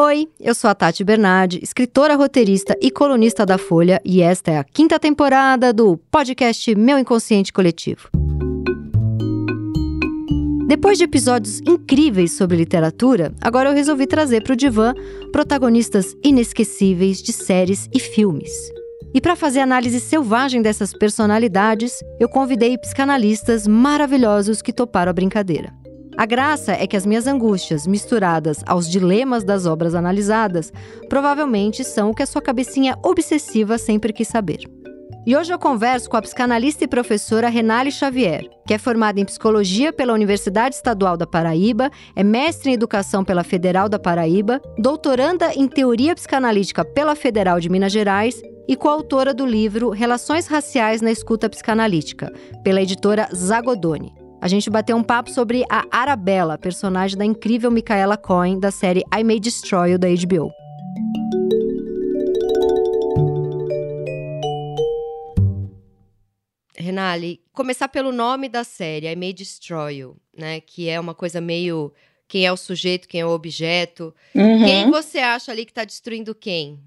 Oi, eu sou a Tati Bernardi, escritora, roteirista e colunista da Folha, e esta é a quinta temporada do podcast Meu Inconsciente Coletivo. Depois de episódios incríveis sobre literatura, agora eu resolvi trazer para o divã protagonistas inesquecíveis de séries e filmes. E para fazer análise selvagem dessas personalidades, eu convidei psicanalistas maravilhosos que toparam a brincadeira. A graça é que as minhas angústias, misturadas aos dilemas das obras analisadas, provavelmente são o que a sua cabecinha obsessiva sempre quis saber. E hoje eu converso com a psicanalista e professora Renale Xavier, que é formada em psicologia pela Universidade Estadual da Paraíba, é mestre em educação pela Federal da Paraíba, doutoranda em teoria psicanalítica pela Federal de Minas Gerais e coautora do livro Relações Raciais na Escuta Psicanalítica, pela editora Zagodoni. A gente bateu um papo sobre a Arabella, personagem da incrível Micaela Cohen da série I May Destroy You da HBO. Renali, começar pelo nome da série, I May Destroy You, né? Que é uma coisa meio quem é o sujeito, quem é o objeto. Uhum. Quem você acha ali que está destruindo quem?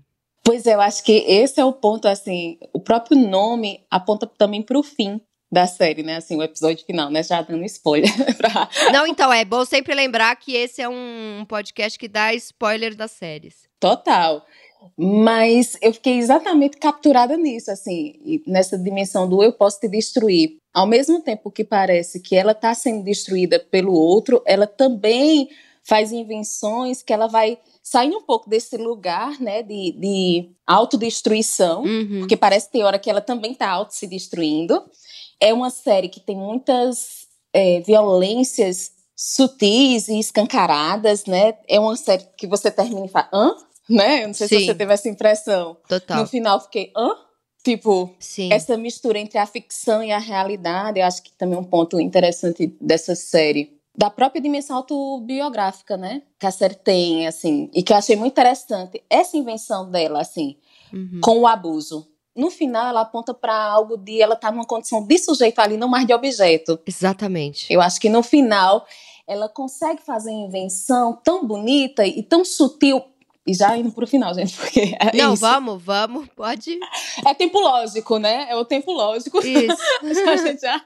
Pois é, eu acho que esse é o ponto, assim, o próprio nome aponta também para o fim da série, né? Assim, o episódio final, né? Já dando spoiler. pra... Não, então, é bom sempre lembrar que esse é um podcast que dá spoiler das séries. Total. Mas eu fiquei exatamente capturada nisso, assim, nessa dimensão do eu posso te destruir. Ao mesmo tempo que parece que ela está sendo destruída pelo outro, ela também faz invenções que ela vai saindo um pouco desse lugar, né, de, de autodestruição, uhum. porque parece ter hora que ela também está auto se destruindo. É uma série que tem muitas é, violências sutis e escancaradas, né? É uma série que você termina e fala, hã? Né? Eu não sei Sim. se você teve essa impressão. Total. No final fiquei, hã? Tipo, Sim. essa mistura entre a ficção e a realidade, eu acho que também é um ponto interessante dessa série. Da própria dimensão autobiográfica, né? Que a série tem, assim, e que eu achei muito interessante. Essa invenção dela, assim, uhum. com o abuso no final ela aponta para algo de ela estar tá numa condição de sujeito ali, não mais de objeto. Exatamente. Eu acho que no final ela consegue fazer uma invenção tão bonita e tão sutil. E já indo pro final, gente, porque é Não, isso. vamos, vamos, pode. É tempo lógico, né? É o tempo lógico. Isso. a gente já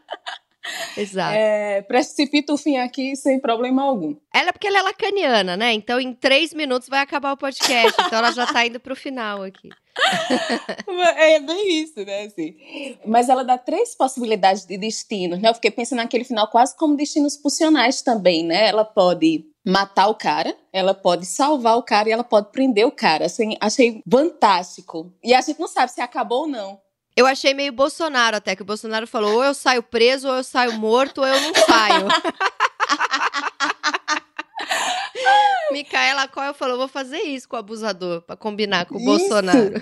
Exato. É, precipita o fim aqui sem problema algum. Ela é porque ela é lacaniana, né? Então em três minutos vai acabar o podcast. então ela já tá indo pro final aqui. é bem isso, né? Assim. Mas ela dá três possibilidades de destinos, né? Eu fiquei pensando naquele final quase como destinos pulsionais também, né? Ela pode matar o cara, ela pode salvar o cara e ela pode prender o cara. Assim, achei fantástico. E a gente não sabe se acabou ou não. Eu achei meio Bolsonaro até, que o Bolsonaro falou: ou eu saio preso, ou eu saio morto, ou eu não saio. Micaela Coel falou: vou fazer isso com o abusador, para combinar com o isso. Bolsonaro.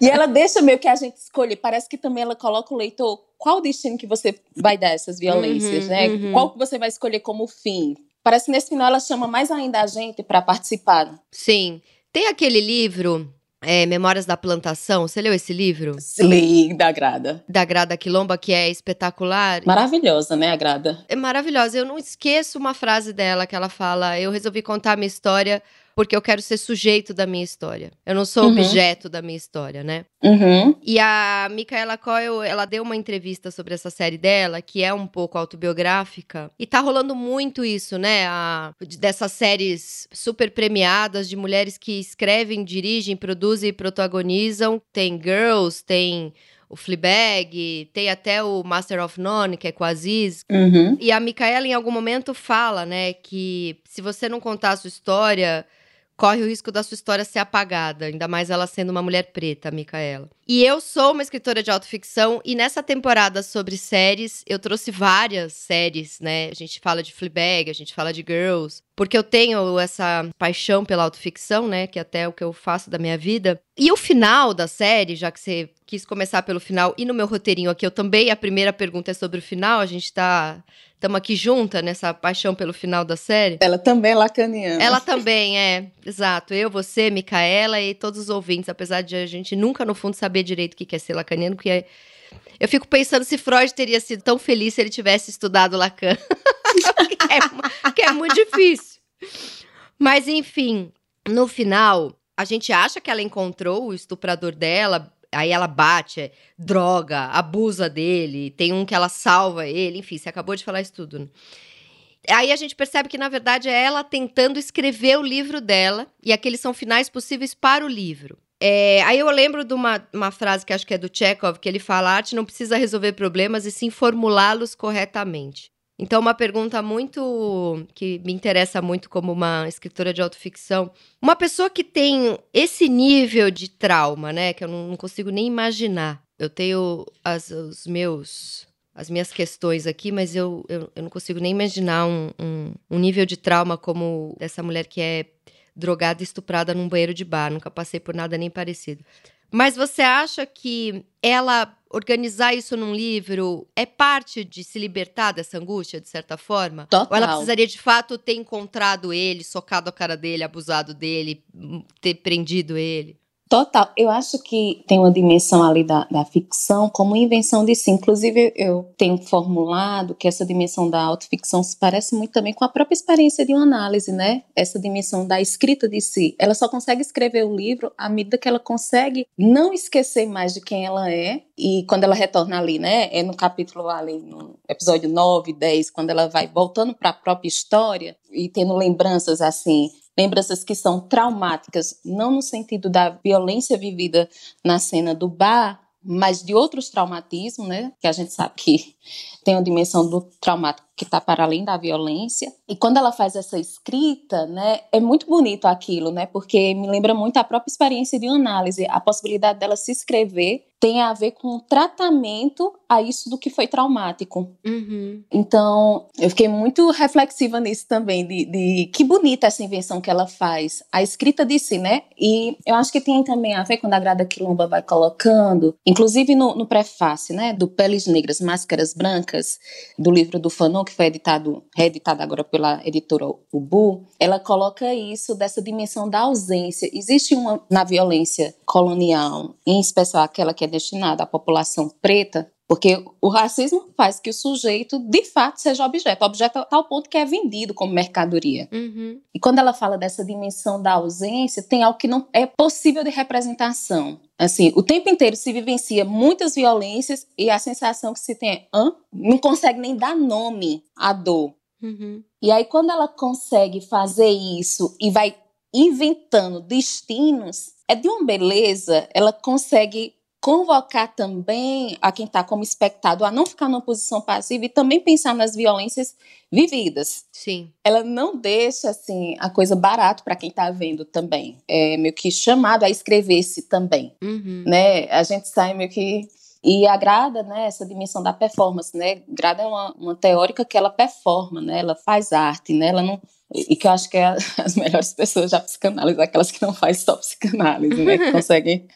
e ela deixa meio que a gente escolher. Parece que também ela coloca o leitor qual o destino que você vai dar essas violências, uhum, né? Uhum. Qual que você vai escolher como fim. Parece que nesse final ela chama mais ainda a gente para participar. Sim. Tem aquele livro é, Memórias da Plantação. Você leu esse livro? Li, da Grada. Da Grada Quilomba, que é espetacular. Maravilhosa, né, a Grada? É maravilhosa. Eu não esqueço uma frase dela que ela fala: Eu resolvi contar a minha história porque eu quero ser sujeito da minha história. Eu não sou uhum. objeto da minha história, né? Uhum. E a Micaela Coyle, ela deu uma entrevista sobre essa série dela, que é um pouco autobiográfica. E tá rolando muito isso, né? A, dessas séries super premiadas de mulheres que escrevem, dirigem, produzem e protagonizam. Tem Girls, tem o Fleabag, tem até o Master of None, que é com a Aziz. Uhum. E a Micaela, em algum momento, fala, né, que se você não contar a sua história, corre o risco da sua história ser apagada, ainda mais ela sendo uma mulher preta, Micaela. E eu sou uma escritora de autoficção e nessa temporada sobre séries, eu trouxe várias séries, né? A gente fala de Fleabag, a gente fala de Girls, porque eu tenho essa paixão pela autoficção, né, que é até o que eu faço da minha vida. E o final da série, já que você quis começar pelo final e no meu roteirinho aqui eu também a primeira pergunta é sobre o final, a gente tá estamos aqui junta nessa paixão pelo final da série. Ela também é lacaniana. Ela também é, exato. Eu, você, Micaela e todos os ouvintes, apesar de a gente nunca no fundo saber direito o que é ser lacaniano, porque eu fico pensando se Freud teria sido tão feliz se ele tivesse estudado Lacan. que, é, que é muito difícil. Mas enfim, no final, a gente acha que ela encontrou o estuprador dela, aí ela bate, é, droga, abusa dele, tem um que ela salva ele, enfim, você acabou de falar isso tudo. Né? Aí a gente percebe que, na verdade, é ela tentando escrever o livro dela, e aqueles são finais possíveis para o livro. É, aí eu lembro de uma, uma frase que acho que é do Chekhov, que ele fala: a arte não precisa resolver problemas e sim formulá-los corretamente. Então, uma pergunta muito que me interessa muito como uma escritora de autoficção. Uma pessoa que tem esse nível de trauma, né? Que eu não, não consigo nem imaginar. Eu tenho as, os meus as minhas questões aqui, mas eu, eu, eu não consigo nem imaginar um, um, um, nível de trauma como dessa mulher que é drogada e estuprada num banheiro de bar. Nunca passei por nada nem parecido. Mas você acha que ela organizar isso num livro é parte de se libertar dessa angústia, de certa forma? Total. Ou ela precisaria de fato ter encontrado ele, socado a cara dele, abusado dele, ter prendido ele? Total. Eu acho que tem uma dimensão ali da, da ficção como invenção de si. Inclusive, eu tenho formulado que essa dimensão da autoficção se parece muito também com a própria experiência de uma análise, né? Essa dimensão da escrita de si. Ela só consegue escrever o livro à medida que ela consegue não esquecer mais de quem ela é. E quando ela retorna ali, né? É no capítulo ali, no episódio 9, 10, quando ela vai voltando para a própria história e tendo lembranças assim lembranças que são traumáticas, não no sentido da violência vivida na cena do bar, mas de outros traumatismos, né? Que a gente sabe que tem uma dimensão do traumático que está para além da violência. E quando ela faz essa escrita, né, é muito bonito aquilo, né? Porque me lembra muito a própria experiência de análise, a possibilidade dela se escrever tem a ver com o tratamento a isso do que foi traumático. Uhum. Então, eu fiquei muito reflexiva nisso também, de, de, que bonita essa invenção que ela faz, a escrita de si, né? E eu acho que tem também a ver quando a Grada Quilomba vai colocando, inclusive no, no prefácio, né, do Peles Negras, Máscaras Brancas, do livro do Fanon, que foi editado, reeditado agora pela editora Ubu, ela coloca isso dessa dimensão da ausência. Existe uma, na violência colonial, em especial aquela que é destinada à população preta, porque o racismo faz que o sujeito, de fato, seja objeto. Objeto a tal ponto que é vendido como mercadoria. Uhum. E quando ela fala dessa dimensão da ausência, tem algo que não é possível de representação. Assim, o tempo inteiro se vivencia muitas violências e a sensação que se tem é, Hã? não consegue nem dar nome à dor. Uhum. E aí, quando ela consegue fazer isso e vai inventando destinos, é de uma beleza, ela consegue convocar também a quem está como espectador a não ficar numa posição passiva e também pensar nas violências vividas. Sim. Ela não deixa assim a coisa barato para quem está vendo também. É meio que chamado a escrever-se também, uhum. né? A gente sai meio que e agrada, né, essa dimensão da performance, né? Grada é uma, uma teórica que ela performa, né? Ela faz arte, né? Ela não e que eu acho que é as melhores pessoas da psicanálise, aquelas que não fazem só psicanálise, né? Que conseguem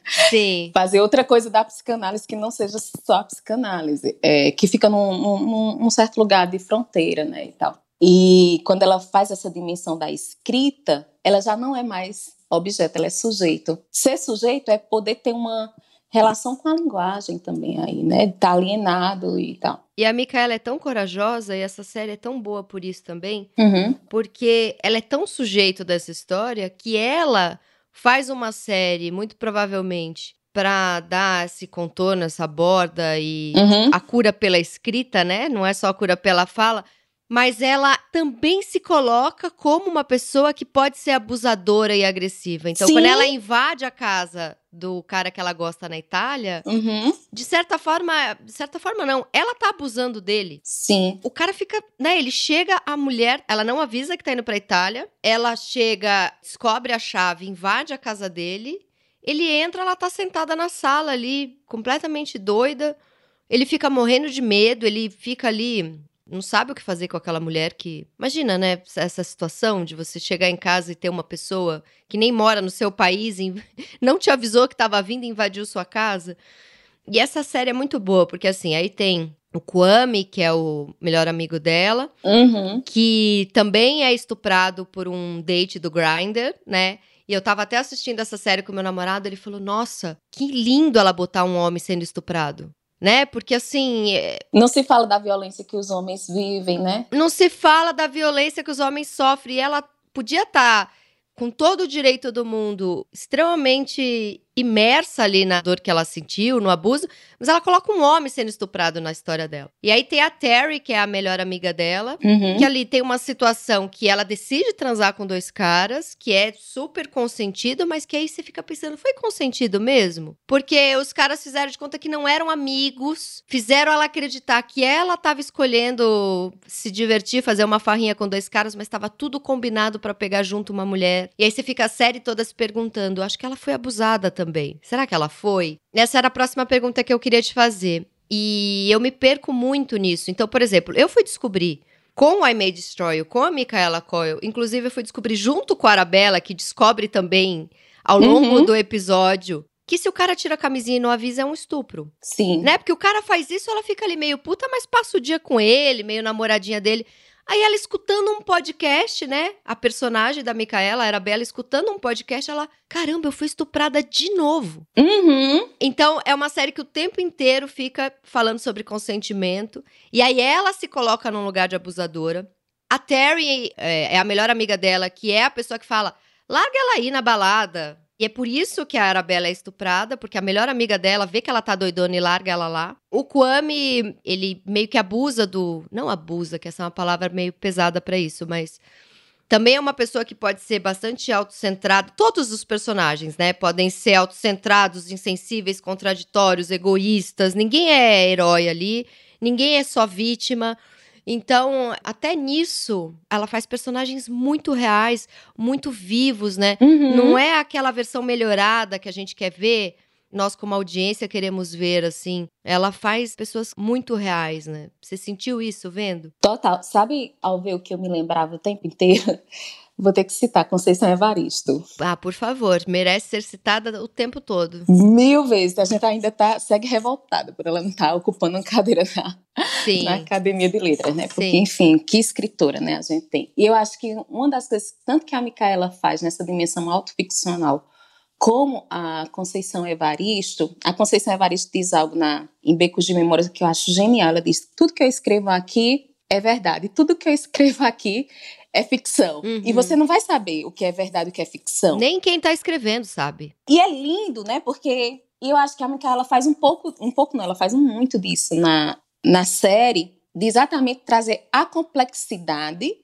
fazer outra coisa da psicanálise que não seja só a psicanálise, é, que fica num, num, num, certo lugar de fronteira, né? E tal. E quando ela faz essa dimensão da escrita, ela já não é mais objeto, ela é sujeito. Ser sujeito é poder ter uma relação com a linguagem também aí, né? Tá alienado e tal. E a Micaela é tão corajosa e essa série é tão boa por isso também, uhum. porque ela é tão sujeito dessa história que ela faz uma série, muito provavelmente, para dar esse contorno, essa borda e uhum. a cura pela escrita, né? Não é só a cura pela fala, mas ela também se coloca como uma pessoa que pode ser abusadora e agressiva. Então, Sim. quando ela invade a casa do cara que ela gosta na Itália, uhum. de certa forma, de certa forma não, ela tá abusando dele. Sim. O cara fica, né, ele chega, a mulher, ela não avisa que tá indo pra Itália, ela chega, descobre a chave, invade a casa dele, ele entra, ela tá sentada na sala ali, completamente doida, ele fica morrendo de medo, ele fica ali não sabe o que fazer com aquela mulher que. Imagina, né? Essa situação de você chegar em casa e ter uma pessoa que nem mora no seu país, e não te avisou que estava vindo e invadiu sua casa. E essa série é muito boa, porque assim, aí tem o Kwame, que é o melhor amigo dela, uhum. que também é estuprado por um date do Grindr, né? E eu tava até assistindo essa série com meu namorado, ele falou: Nossa, que lindo ela botar um homem sendo estuprado né? Porque assim. É... Não se fala da violência que os homens vivem, né? Não se fala da violência que os homens sofrem. E ela podia estar tá com todo o direito do mundo, extremamente imersa ali na dor que ela sentiu, no abuso, mas ela coloca um homem sendo estuprado na história dela. E aí tem a Terry, que é a melhor amiga dela, Uhum. que ali tem uma situação que ela decide transar com dois caras, que é super consentido, mas que aí você fica pensando, foi consentido mesmo? Porque os caras fizeram de conta que não eram amigos, fizeram ela acreditar que ela tava escolhendo se divertir, fazer uma farrinha com dois caras, mas tava tudo combinado pra pegar junto uma mulher. E aí você fica a série toda se perguntando, acho que ela foi abusada também. Será que ela foi? Essa era a próxima pergunta que eu queria te fazer. E eu me perco muito nisso. Então, por exemplo, eu fui descobrir com o I May Destroy com a Micaela Coyle, inclusive eu fui descobrir junto com a Arabella, que descobre também ao longo Uhum. do episódio, que se o cara tira a camisinha e não avisa é um estupro. Sim. Né? Porque o cara faz isso, ela fica ali meio puta, mas passa o dia com ele, meio namoradinha dele. Aí ela escutando um podcast, né? A personagem da Micaela, a Arabella, escutando um podcast, ela, caramba, eu fui estuprada de novo. Uhum. Então, é uma série que o tempo inteiro fica falando sobre consentimento. E aí ela se coloca num lugar de abusadora. A Terry é, é a melhor amiga dela, que é a pessoa que fala: larga ela aí na balada. E é por isso que a Arabella é estuprada, porque a melhor amiga dela vê que ela tá doidona e larga ela lá. O Kwame, ele meio que abusa do. Não abusa, que essa é uma palavra meio pesada pra isso, mas. Também é uma pessoa que pode ser bastante autocentrada. Todos os personagens, né? Podem ser autocentrados, insensíveis, contraditórios, egoístas. Ninguém é herói ali. Ninguém é só vítima. Então, até nisso, ela faz personagens muito reais, muito vivos, né? Uhum. Não é aquela versão melhorada que a gente quer ver. Nós, como audiência, queremos ver, assim. Ela faz pessoas muito reais, né? Você sentiu isso vendo? Total. Sabe, ao ver o que eu me lembrava o tempo inteiro? Vou ter que citar Conceição Evaristo. Ah, por favor, merece ser citada o tempo todo. Mil vezes. A gente ainda tá, segue revoltada por ela não estar ocupando uma cadeira na, Sim. na Academia de Letras, né? Porque, Sim. enfim, que escritora, né, a gente tem. E eu acho que uma das coisas, tanto que a Micaela faz nessa dimensão autoficcional, como a Conceição Evaristo, a Conceição Evaristo diz algo na, em Becos de Memórias que eu acho genial. Ela diz: tudo que eu escrevo aqui é verdade, tudo que eu escrevo aqui é ficção. Uhum. E você não vai saber o que é verdade e o que é ficção. Nem quem tá escrevendo sabe. E é lindo, né? Porque eu acho que a Micaela faz um pouco, um pouco não, ela faz muito disso na, na série, de exatamente trazer a complexidade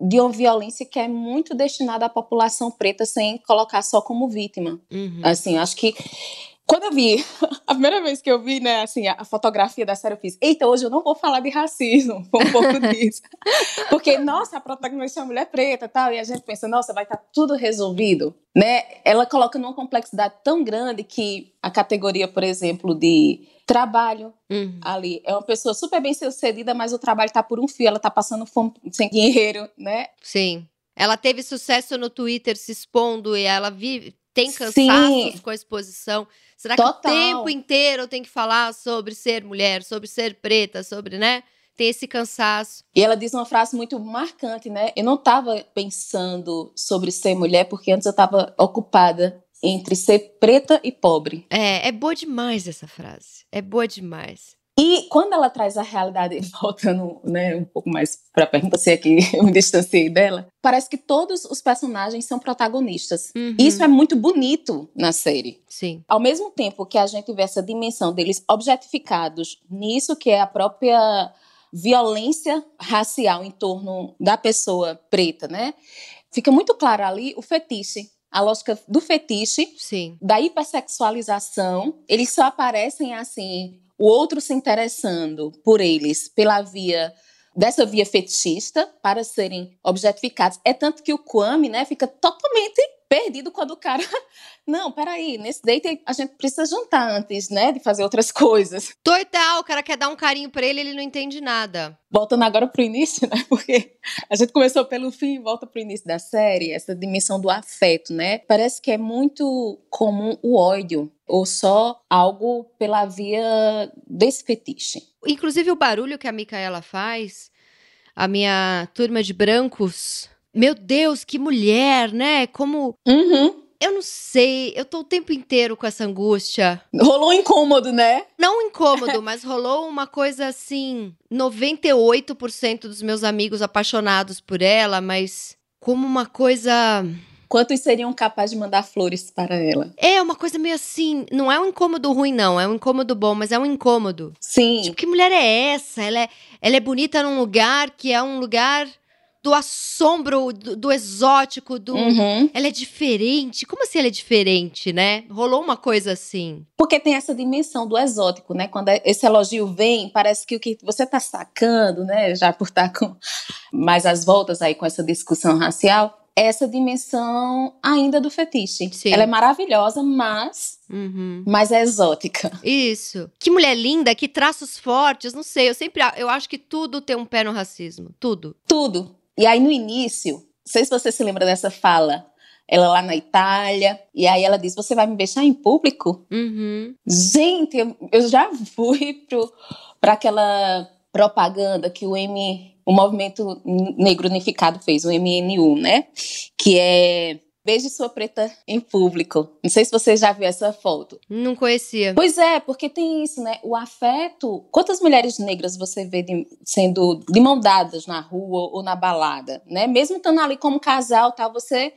de uma violência que é muito destinada à população preta sem colocar só como vítima. Uhum. Assim, acho que quando eu vi, a primeira vez que eu vi, né, assim, a, a fotografia da série, eu fiz, eita, hoje eu não vou falar de racismo, foi um pouco disso. Porque, nossa, a protagonista é uma mulher preta tal, e a gente pensa, nossa, vai estar tudo resolvido, né? Ela coloca numa complexidade tão grande que a categoria, por exemplo, de trabalho Uhum. ali, é uma pessoa super bem sucedida, mas o trabalho tá por um fio, ela tá passando fome, sem dinheiro, né? Sim. Ela teve sucesso no Twitter se expondo e ela vive, tem Sim. cansaços com a exposição. Será que Total. o tempo inteiro eu tenho que falar sobre ser mulher, sobre ser preta, sobre, né? Tem esse cansaço. E ela diz uma frase muito marcante, né? Eu não estava pensando sobre ser mulher porque antes eu estava ocupada entre ser preta e pobre. É, é boa demais essa frase. É boa demais. E quando ela traz a realidade, voltando né, um pouco mais para a pergunta, se é que eu me distanciei dela, parece que todos os personagens são protagonistas. Uhum. Isso é muito bonito na série. Sim. Ao mesmo tempo que a gente vê essa dimensão deles objetificados nisso que é a própria violência racial em torno da pessoa preta, né? Fica muito claro ali o fetiche, a lógica do fetiche, Sim. da hipersexualização. Eles só aparecem assim, o outro se interessando por eles pela via dessa via fetichista para serem objetificados. É tanto que o Kwame, né, fica totalmente perdido quando o cara. Não, peraí, nesse date a gente precisa jantar antes, né, de fazer outras coisas. Total, o cara quer dar um carinho pra ele, ele não entende nada. Voltando agora pro início, né, porque a gente começou pelo fim e volta pro início da série, essa dimensão do afeto, né? Parece que é muito comum o ódio, ou só algo pela via desse fetiche. Inclusive o barulho que a Micaela faz, a minha turma de brancos. Meu Deus, que mulher, né? Como. Uhum. Eu não sei, eu tô o tempo inteiro com essa angústia. Rolou um incômodo, né? Não incômodo, mas rolou uma coisa assim: 98% dos meus amigos apaixonados por ela, mas como uma coisa Quantos seriam capazes de mandar flores para ela? É uma coisa meio assim, não é um incômodo ruim, não. É um incômodo bom, mas é um incômodo. Sim. Tipo, que mulher é essa? Ela é, ela é bonita num lugar que é um lugar do assombro, do, do exótico, do. Uhum. Ela é diferente. Como assim ela é diferente, né? Rolou uma coisa assim. Porque tem essa dimensão do exótico, né? Quando esse elogio vem, parece que o que você tá sacando, né? Já por estar com mais as voltas aí com essa discussão racial, é essa dimensão ainda do fetiche. Sim. Ela é maravilhosa, mas Uhum. mas é exótica. Isso. Que mulher linda, que traços fortes, não sei. Eu sempre. Eu acho que tudo tem um pé no racismo. Tudo. Tudo. E aí no início, não sei se você se lembra dessa fala, ela lá na Itália, e aí ela diz: Você vai me beijar em público? Uhum. Gente, eu, eu já fui para aquela propaganda que o M, o Movimento Negro Unificado fez, o MNU, né? Que é Beije sua preta em público. Não sei se você já viu essa foto. Não conhecia. Pois é, porque tem isso, né? O afeto. Quantas mulheres negras você vê de- sendo de mão dadas na rua ou na balada, né? Mesmo estando ali como casal, tal, você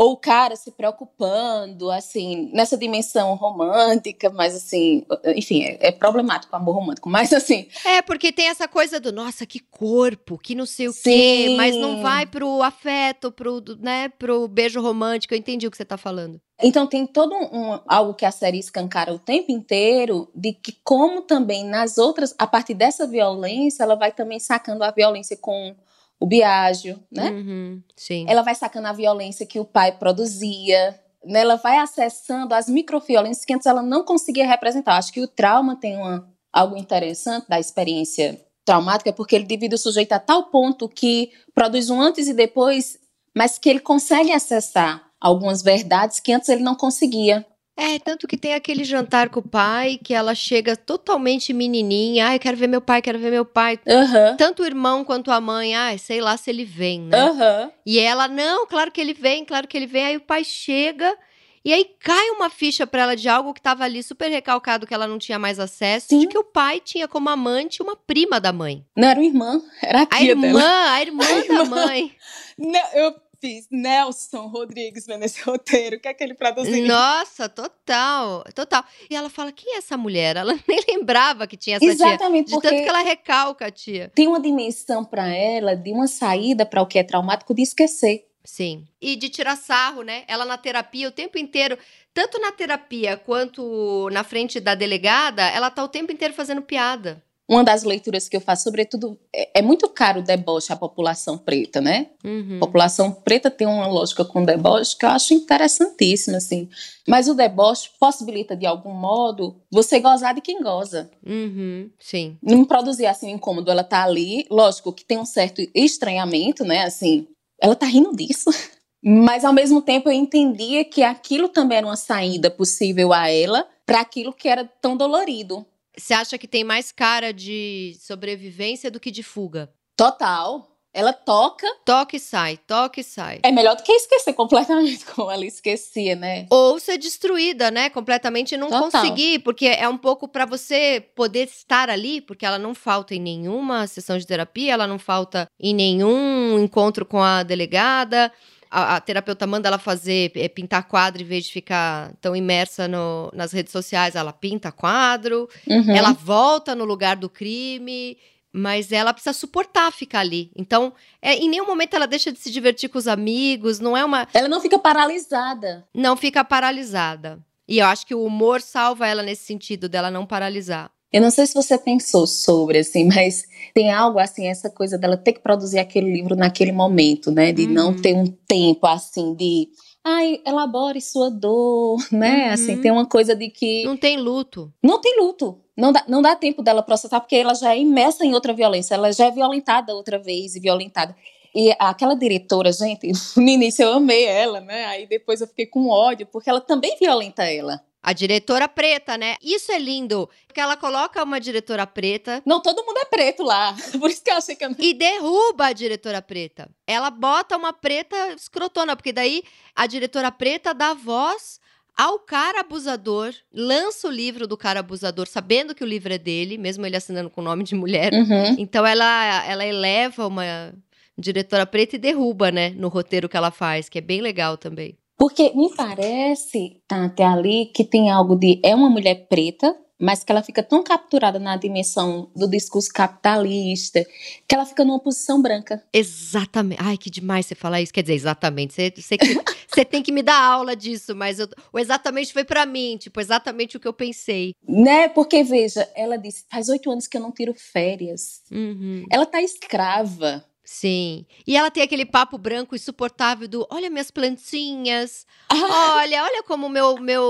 ou o cara se preocupando, assim, nessa dimensão romântica, mas assim, enfim, é, é problemático o amor romântico, mas assim, É, porque tem essa coisa do, nossa, que corpo, que não sei o quê, Sim. mas não vai pro afeto, pro, né, pro beijo romântico. Eu entendi o que você tá falando. Então tem todo um, um- algo que a série escancara o tempo inteiro de que como também nas outras, a partir dessa violência, ela vai também sacando a violência com o Biagio, né? Uhum, sim. Ela vai sacando a violência que o pai produzia, né? Ela vai acessando as microviolências que antes ela não conseguia representar. Acho que o trauma tem uma, algo interessante da experiência traumática, porque ele divide o sujeito a tal ponto que produz um antes e depois, mas que ele consegue acessar algumas verdades que antes ele não conseguia. É, tanto que tem aquele jantar com o pai, que ela chega totalmente menininha. Ai, quero ver meu pai, quero ver meu pai. Aham. Tanto o irmão quanto a mãe, ai, sei lá se ele vem, né? Aham. E ela, não, claro que ele vem, claro que ele vem. Aí o pai chega e aí cai uma ficha pra ela de algo que tava ali super recalcado que ela não tinha mais acesso, Sim. de que o pai tinha como amante uma prima da mãe. Não era uma irmã, era a A tia irmã, dela. a irmã A da irmã. mãe. Não, eu fiz Nelson Rodrigues vendo esse roteiro. O que é que ele produziu? Nossa, total, total. E ela fala, quem é essa mulher? Ela nem lembrava que tinha essa tia. Exatamente, De porque tanto que ela recalca a tia. tem uma dimensão para ela de uma saída para o que é traumático de esquecer. Sim. E de tirar sarro, né? Ela na terapia o tempo inteiro, tanto na terapia quanto na frente da delegada, ela tá o tempo inteiro fazendo piada. Uma das leituras que eu faço, sobretudo, é, é muito caro o deboche à população preta, né? Uhum. A população preta tem uma lógica com deboche que eu acho interessantíssima, assim. Mas o deboche possibilita, de algum modo, você gozar de quem goza. Uhum. Sim. Não produzir, assim, incômodo. Ela tá ali, lógico que tem um certo estranhamento, né? Assim, ela tá rindo disso. Mas, ao mesmo tempo, eu entendia que aquilo também era uma saída possível a ela para aquilo que era tão dolorido. Você acha que tem mais cara de sobrevivência do que de fuga? Total. Ela toca. Toque e sai, toque e sai. É melhor do que esquecer completamente, como ela esquecia, né? Ou ser destruída, né? Completamente e não Total. conseguir, porque é um pouco pra você poder estar ali, porque ela não falta em nenhuma sessão de terapia, ela não falta em nenhum encontro com a delegada. A, a terapeuta manda ela fazer, é, pintar quadro em vez de ficar tão imersa no- nas redes sociais. Ela pinta quadro, Uhum. ela volta no lugar do crime, mas ela precisa suportar ficar ali. Então, é, em nenhum momento ela deixa de se divertir com os amigos, não é uma. Ela não fica paralisada. Não fica paralisada. E eu acho que o humor salva ela nesse sentido, dela não paralisar. Eu não sei se você pensou sobre, assim, mas tem algo, assim, essa coisa dela ter que produzir aquele livro naquele momento, né? De não Uhum. ter um tempo, assim, de... Ai, elabore sua dor, né? Uhum. Assim, tem uma coisa de que... Não tem luto. Não tem luto. Não dá, não dá tempo dela processar, porque ela já é imersa em outra violência. Ela já é violentada outra vez e violentada. E aquela diretora, gente, no início eu amei ela, né? Aí depois eu fiquei com ódio, porque ela também violenta ela. A diretora preta, né? Isso é lindo, porque ela coloca uma diretora preta Não, todo mundo é preto lá. Por isso que eu achei que eu e derruba a diretora preta. Ela bota uma preta escrotona, porque daí a diretora preta dá voz ao cara abusador, lança o livro do cara abusador, sabendo que o livro é dele, mesmo ele assinando com o nome de mulher. Uhum. Então ela, ela eleva uma Diretora preta e derruba, né? No roteiro que ela faz, que é bem legal também. Porque me parece, Tati, ali, que tem algo de. É uma mulher preta, mas que ela fica tão capturada na dimensão do discurso capitalista que ela fica numa posição branca. Exatamente. Ai, que demais você falar isso. Quer dizer, exatamente. Você, você, você tem que me dar aula disso, mas eu, o exatamente foi para mim, tipo, exatamente o que eu pensei. Né? Porque, veja, ela disse: faz oito anos que eu não tiro férias. Uhum. Ela tá escrava. Sim. E ela tem aquele papo branco insuportável do olha minhas plantinhas. Olha, olha como o meu, meu,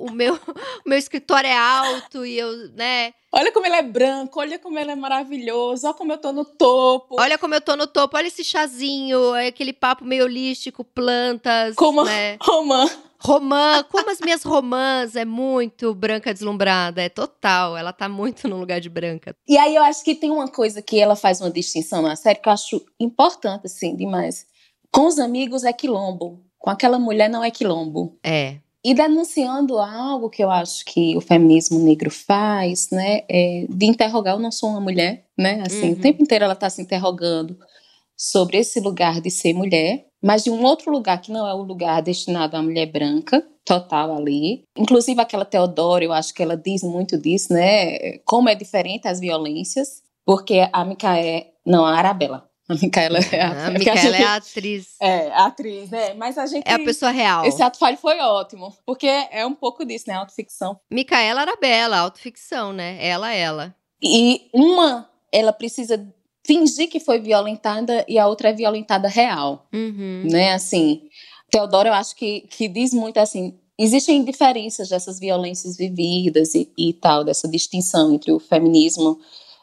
o meu, o meu escritório é alto e eu, né? Olha como ele é branco, olha como ele é maravilhoso, olha como eu tô no topo. Olha como eu tô no topo, olha esse chazinho, é aquele papo meio holístico, plantas, como né? romã. Romã, como as minhas romãs, é muito branca deslumbrada, é total, ela tá muito no lugar de branca. E aí eu acho que tem uma coisa que ela faz uma distinção na série que eu acho importante, assim, demais. Com os amigos é quilombo, com aquela mulher não é quilombo. É. E denunciando algo que eu acho que o feminismo negro faz, né, é de interrogar, eu não sou uma mulher, né, assim, uhum. o tempo inteiro ela está se interrogando sobre esse lugar de ser mulher, mas de um outro lugar que não é o lugar destinado à mulher branca, total ali. Inclusive aquela Teodora, eu acho que ela diz muito disso, né, como é diferente as violências, porque a Micaé, não, a Arabella, a Micaela é a, a, Micaela gente, é a atriz. É, a atriz, né? Mas a gente. É a pessoa real. Esse ato falho foi ótimo. Porque é um pouco disso, né? Autoficção. Micaela Arabella, autoficção, né? Ela, ela. E uma, ela precisa fingir que foi violentada e a outra é violentada real. Uhum. Né? Assim. Teodoro, eu acho que, que diz muito assim. Existem diferenças dessas violências vividas e, e tal, dessa distinção entre o feminismo.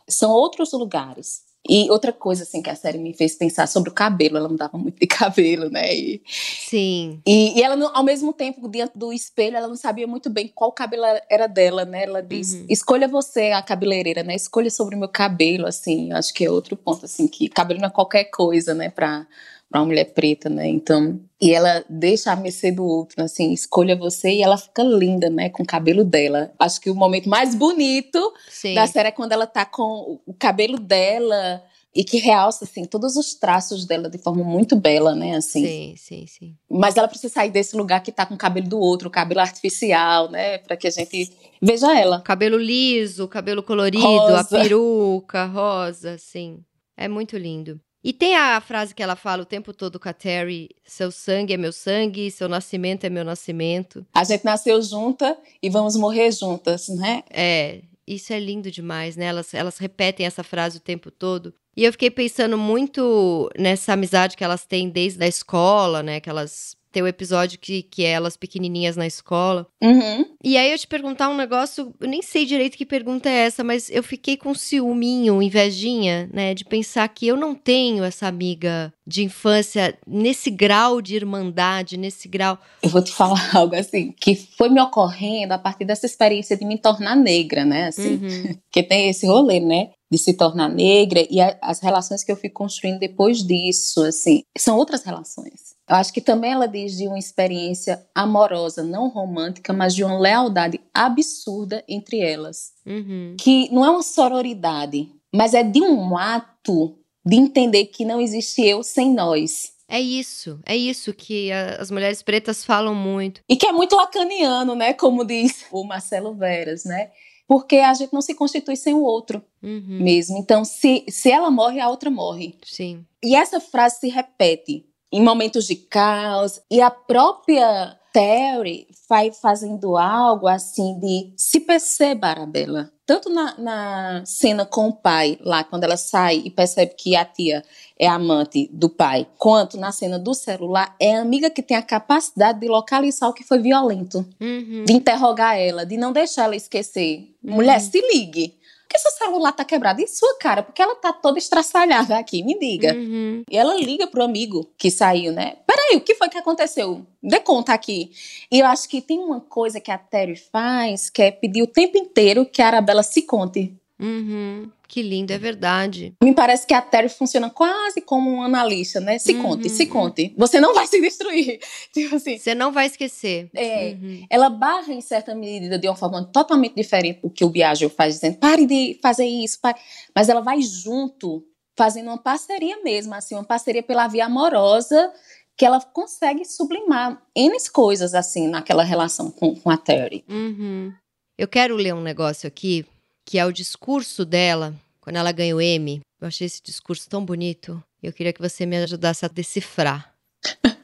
São outros lugares e outra coisa, assim, que a série me fez pensar sobre o cabelo, ela mudava muito de cabelo, né? E, Sim. E, e ela, não, ao mesmo tempo, diante do espelho, ela não sabia muito bem qual cabelo era dela, né? Ela disse, uhum. escolha você, a cabeleireira, né? Escolha sobre o meu cabelo, assim. Acho que é outro ponto, assim, que cabelo não é qualquer coisa, né? Pra, para uma mulher preta, né? Então, e ela deixa a mercê do outro, assim, escolha você e ela fica linda, né, com o cabelo dela. Acho que o momento mais bonito Sim. da série é quando ela tá com o cabelo dela e que realça assim todos os traços dela de forma muito bela, né, assim. Sim, sim, sim. Mas ela precisa sair desse lugar que tá com o cabelo do outro, o cabelo artificial, né, para que a gente veja ela. Cabelo liso, cabelo colorido, rosa. a peruca rosa, sim. É muito lindo. E tem a frase que ela fala o tempo todo com a Terry: seu sangue é meu sangue, seu nascimento é meu nascimento. A gente nasceu junta e vamos morrer juntas, né? É, isso é lindo demais, né? Elas, elas repetem essa frase o tempo todo. E eu fiquei pensando muito nessa amizade que elas têm desde a escola, né? Que elas tem o episódio que, que é elas pequenininhas na escola. Uhum. E aí eu te perguntar um negócio, eu nem sei direito que pergunta é essa, mas eu fiquei com ciúminho, invejinha, né, de pensar que eu não tenho essa amiga de infância nesse grau de irmandade, nesse grau. Eu vou te falar algo assim, que foi me ocorrendo a partir dessa experiência de me tornar negra, né, assim, uhum. que tem esse rolê, né, de se tornar negra e a, as relações que eu fui construindo depois disso, assim, são outras relações. Eu acho que também ela diz de uma experiência amorosa, não romântica, mas de uma lealdade absurda entre elas. Uhum. Que não é uma sororidade, mas é de um ato de entender que não existe eu sem nós. É isso, é isso que a, as mulheres pretas falam muito. E que é muito lacaniano, né? Como diz o Marcelo Veras, né? Porque a gente não se constitui sem o outro uhum. mesmo. Então, se, se ela morre, a outra morre. Sim. E essa frase se repete em momentos de caos. E a própria Terry vai fazendo algo assim de se perceba, Arabella. Tanto na, na, cena com o pai, lá quando ela sai e percebe que a tia é amante do pai, quanto na cena do celular, é a amiga que tem a capacidade de localizar o que foi violento, uhum. de interrogar ela, de não deixar ela esquecer. Uhum. Mulher, se ligue que seu celular tá quebrado? E sua cara? Porque ela tá toda estraçalhada aqui, me diga. Uhum. E ela liga pro amigo que saiu, né? Peraí, o que foi que aconteceu? Dê conta aqui. E eu acho que tem uma coisa que a Terry faz, que é pedir o tempo inteiro que a Arabella se conte. Uhum. Que lindo, é verdade. Me parece que a Terry funciona quase como um analista, né? Se uhum. conte, se conte. Você não vai se destruir. Tipo assim. Você não vai esquecer. É. Uhum. Ela barra em certa medida de uma forma totalmente diferente do que o Biagio faz, dizendo: pare de fazer isso, pare. Mas ela vai junto fazendo uma parceria mesmo, assim, uma parceria pela via amorosa, que ela consegue sublimar N coisas, assim, naquela relação com, com a Terry. Uhum. Eu quero ler um negócio aqui, que é o discurso dela, quando ela ganhou o M. Eu achei esse discurso tão bonito. Eu queria que você me ajudasse a decifrar.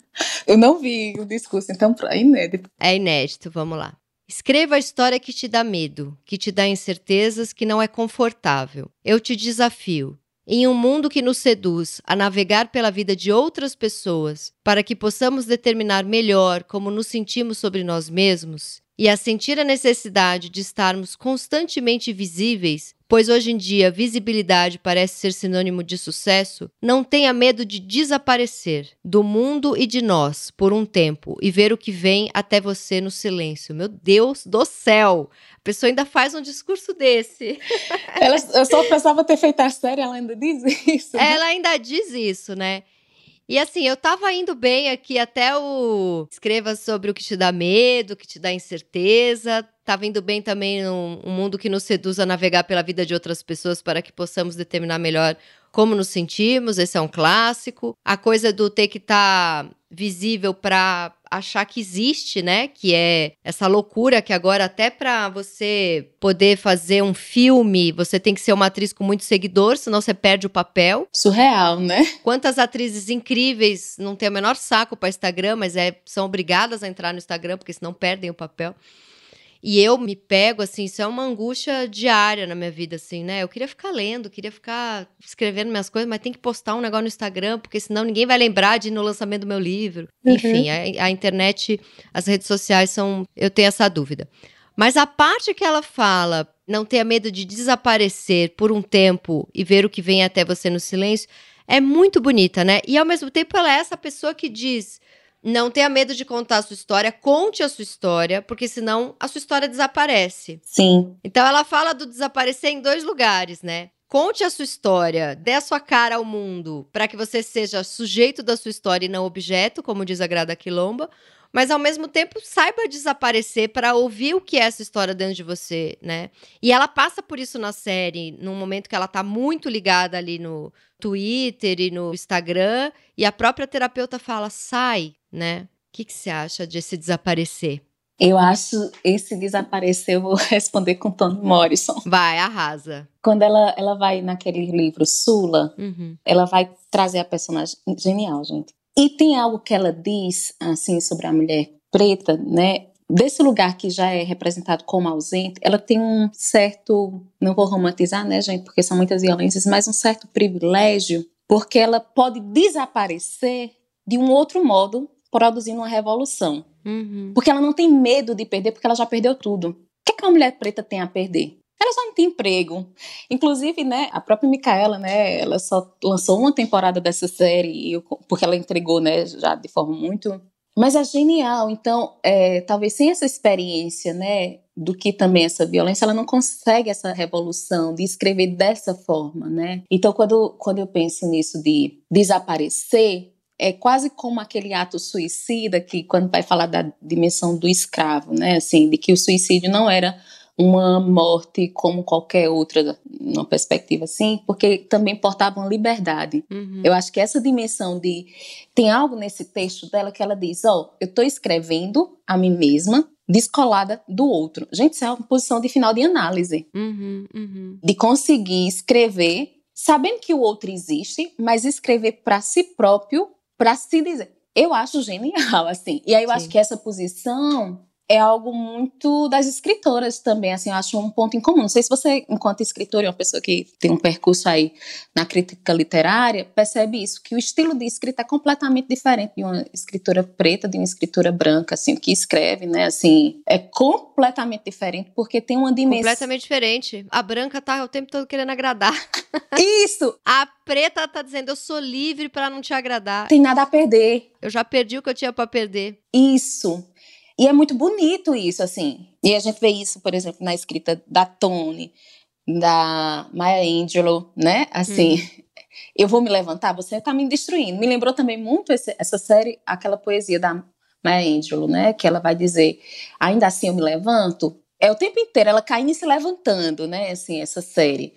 Eu não vi o discurso, então é inédito. É inédito, vamos lá. Escreva a história que te dá medo, que te dá incertezas, que não é confortável. Eu te desafio. Em um mundo que nos seduz a navegar pela vida de outras pessoas, para que possamos determinar melhor como nos sentimos sobre nós mesmos, e a sentir a necessidade de estarmos constantemente visíveis, pois hoje em dia visibilidade parece ser sinônimo de sucesso, não tenha medo de desaparecer do mundo e de nós por um tempo e ver o que vem até você no silêncio. Meu Deus do céu! A pessoa ainda faz um discurso desse. Ela, eu só pensava ter feito a série, ela ainda diz isso. Né? Ela ainda diz isso, né? E assim, eu tava indo bem aqui até o escreva sobre o que te dá medo, o que te dá incerteza. Tava indo bem também um, um mundo que nos seduz a navegar pela vida de outras pessoas para que possamos determinar melhor como nos sentimos, esse é um clássico. A coisa do ter que estar tá visível para achar que existe, né? Que é essa loucura que agora até para você poder fazer um filme, você tem que ser uma atriz com muito seguidor, senão você perde o papel. Surreal, né? Quantas atrizes incríveis não têm o menor saco para Instagram, mas é, são obrigadas a entrar no Instagram porque senão perdem o papel. E eu me pego, assim, isso é uma angústia diária na minha vida, assim, né? Eu queria ficar lendo, queria ficar escrevendo minhas coisas, mas tem que postar um negócio no Instagram, porque senão ninguém vai lembrar de ir no lançamento do meu livro. Uhum. Enfim, a, a internet, as redes sociais são. Eu tenho essa dúvida. Mas a parte que ela fala, não tenha medo de desaparecer por um tempo e ver o que vem até você no silêncio, é muito bonita, né? E ao mesmo tempo ela é essa pessoa que diz não tenha medo de contar a sua história, conte a sua história, porque senão a sua história desaparece. Sim. Então ela fala do desaparecer em dois lugares, né? Conte a sua história, dê a sua cara ao mundo, para que você seja sujeito da sua história e não objeto, como diz a Grada Quilomba, mas ao mesmo tempo saiba desaparecer para ouvir o que é essa história dentro de você, né? E ela passa por isso na série, num momento que ela tá muito ligada ali no Twitter e no Instagram, e a própria terapeuta fala: sai, né? O que, que você acha de se desaparecer? Eu acho esse desaparecer, eu vou responder com Toni Morrison. Vai, arrasa. Quando ela, ela vai naquele livro Sula, uhum. ela vai trazer a personagem. Genial, gente. E tem algo que ela diz, assim, sobre a mulher preta, né? Desse lugar que já é representado como ausente, ela tem um certo, não vou romantizar, né, gente, porque são muitas violências, mas um certo privilégio, porque ela pode desaparecer de um outro modo, produzindo uma revolução. Uhum. Porque ela não tem medo de perder, porque ela já perdeu tudo. O que, é que uma mulher preta tem a perder? Ela só não tem emprego. Inclusive, né, a própria Micaela, né, ela só lançou uma temporada dessa série, porque ela entregou, né, já de forma muito... Mas é genial. Então, é, talvez sem essa experiência, né, do que também essa violência, ela não consegue essa revolução de escrever dessa forma, né? Então, quando, quando eu penso nisso de desaparecer, é quase como aquele ato suicida que quando vai falar da dimensão do escravo, né, assim, de que o suicídio não era uma morte como qualquer outra, numa perspectiva assim, porque também portavam liberdade. Uhum. Eu acho que essa dimensão de. Tem algo nesse texto dela que ela diz: Ó, oh, eu estou escrevendo a mim mesma descolada do outro. Gente, isso é uma posição de final de análise. Uhum, uhum. De conseguir escrever, sabendo que o outro existe, mas escrever para si próprio, para se dizer. Eu acho genial, assim. E aí eu Sim. acho que essa posição é algo muito das escritoras também, assim, eu acho um ponto em comum. Não sei se você, enquanto escritora, é uma pessoa que tem um percurso aí na crítica literária, percebe isso, que o estilo de escrita é completamente diferente de uma escritora preta, de uma escritora branca, assim, que escreve, né, assim, é completamente diferente, porque tem uma dimensão... Completamente diferente. A branca tá o tempo todo querendo agradar. Isso! a preta tá dizendo, eu sou livre para não te agradar. Tem nada a perder. Eu já perdi o que eu tinha para perder. Isso. E é muito bonito isso, assim. E a gente vê isso, por exemplo, na escrita da Tony, da Maya Angelou, né? Assim, hum. eu vou me levantar, você está me destruindo. Me lembrou também muito esse, essa série, aquela poesia da Maya Angelou, né? Que ela vai dizer, ainda assim eu me levanto. É o tempo inteiro ela caindo e se levantando, né? Assim, essa série.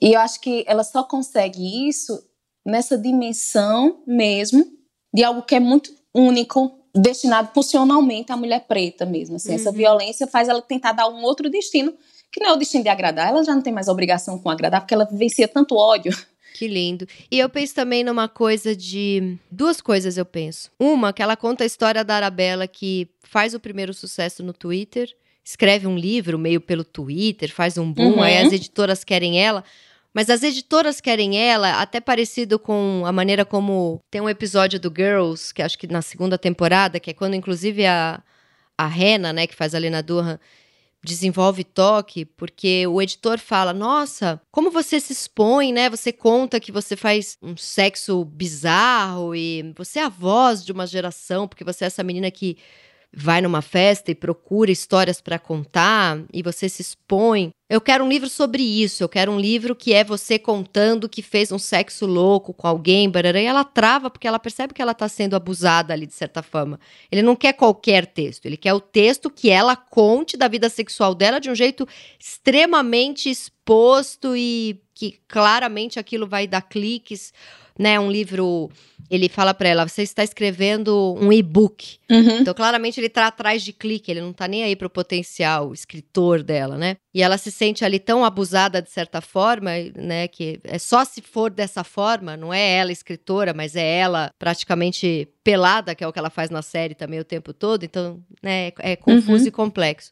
E eu acho que ela só consegue isso nessa dimensão mesmo de algo que é muito único, destinado funcionalmente à mulher preta mesmo. Assim, uhum. Essa violência faz ela tentar dar um outro destino, que não é o destino de agradar. Ela já não tem mais obrigação com agradar, porque ela vivencia tanto ódio. Que lindo. E eu penso também numa coisa de. Duas coisas eu penso. Uma, que ela conta a história da Arabella, que faz o primeiro sucesso no Twitter, escreve um livro meio pelo Twitter, faz um boom, uhum. aí as editoras querem ela. Mas as editoras querem ela, até parecido com a maneira como tem um episódio do Girls, que acho que na segunda temporada, que é quando inclusive a, a Rena, né, que faz a Lena Durham, desenvolve toque, porque o editor fala: "Nossa, como você se expõe, né? Você conta que você faz um sexo bizarro e você é a voz de uma geração, porque você é essa menina que vai numa festa e procura histórias para contar e você se expõe. Eu quero um livro sobre isso. Eu quero um livro que é você contando que fez um sexo louco com alguém, barará, e ela trava porque ela percebe que ela está sendo abusada ali de certa forma. Ele não quer qualquer texto, ele quer o texto que ela conte da vida sexual dela de um jeito extremamente exposto e que claramente aquilo vai dar cliques né, um livro, ele fala para ela, você está escrevendo um e-book. Uhum. Então, claramente ele está atrás de clique, ele não está nem aí para o potencial escritor dela, né? E ela se sente ali tão abusada de certa forma, né, que é só se for dessa forma, não é ela escritora, mas é ela praticamente pelada, que é o que ela faz na série também o tempo todo, então, né, é, é confuso uhum. e complexo.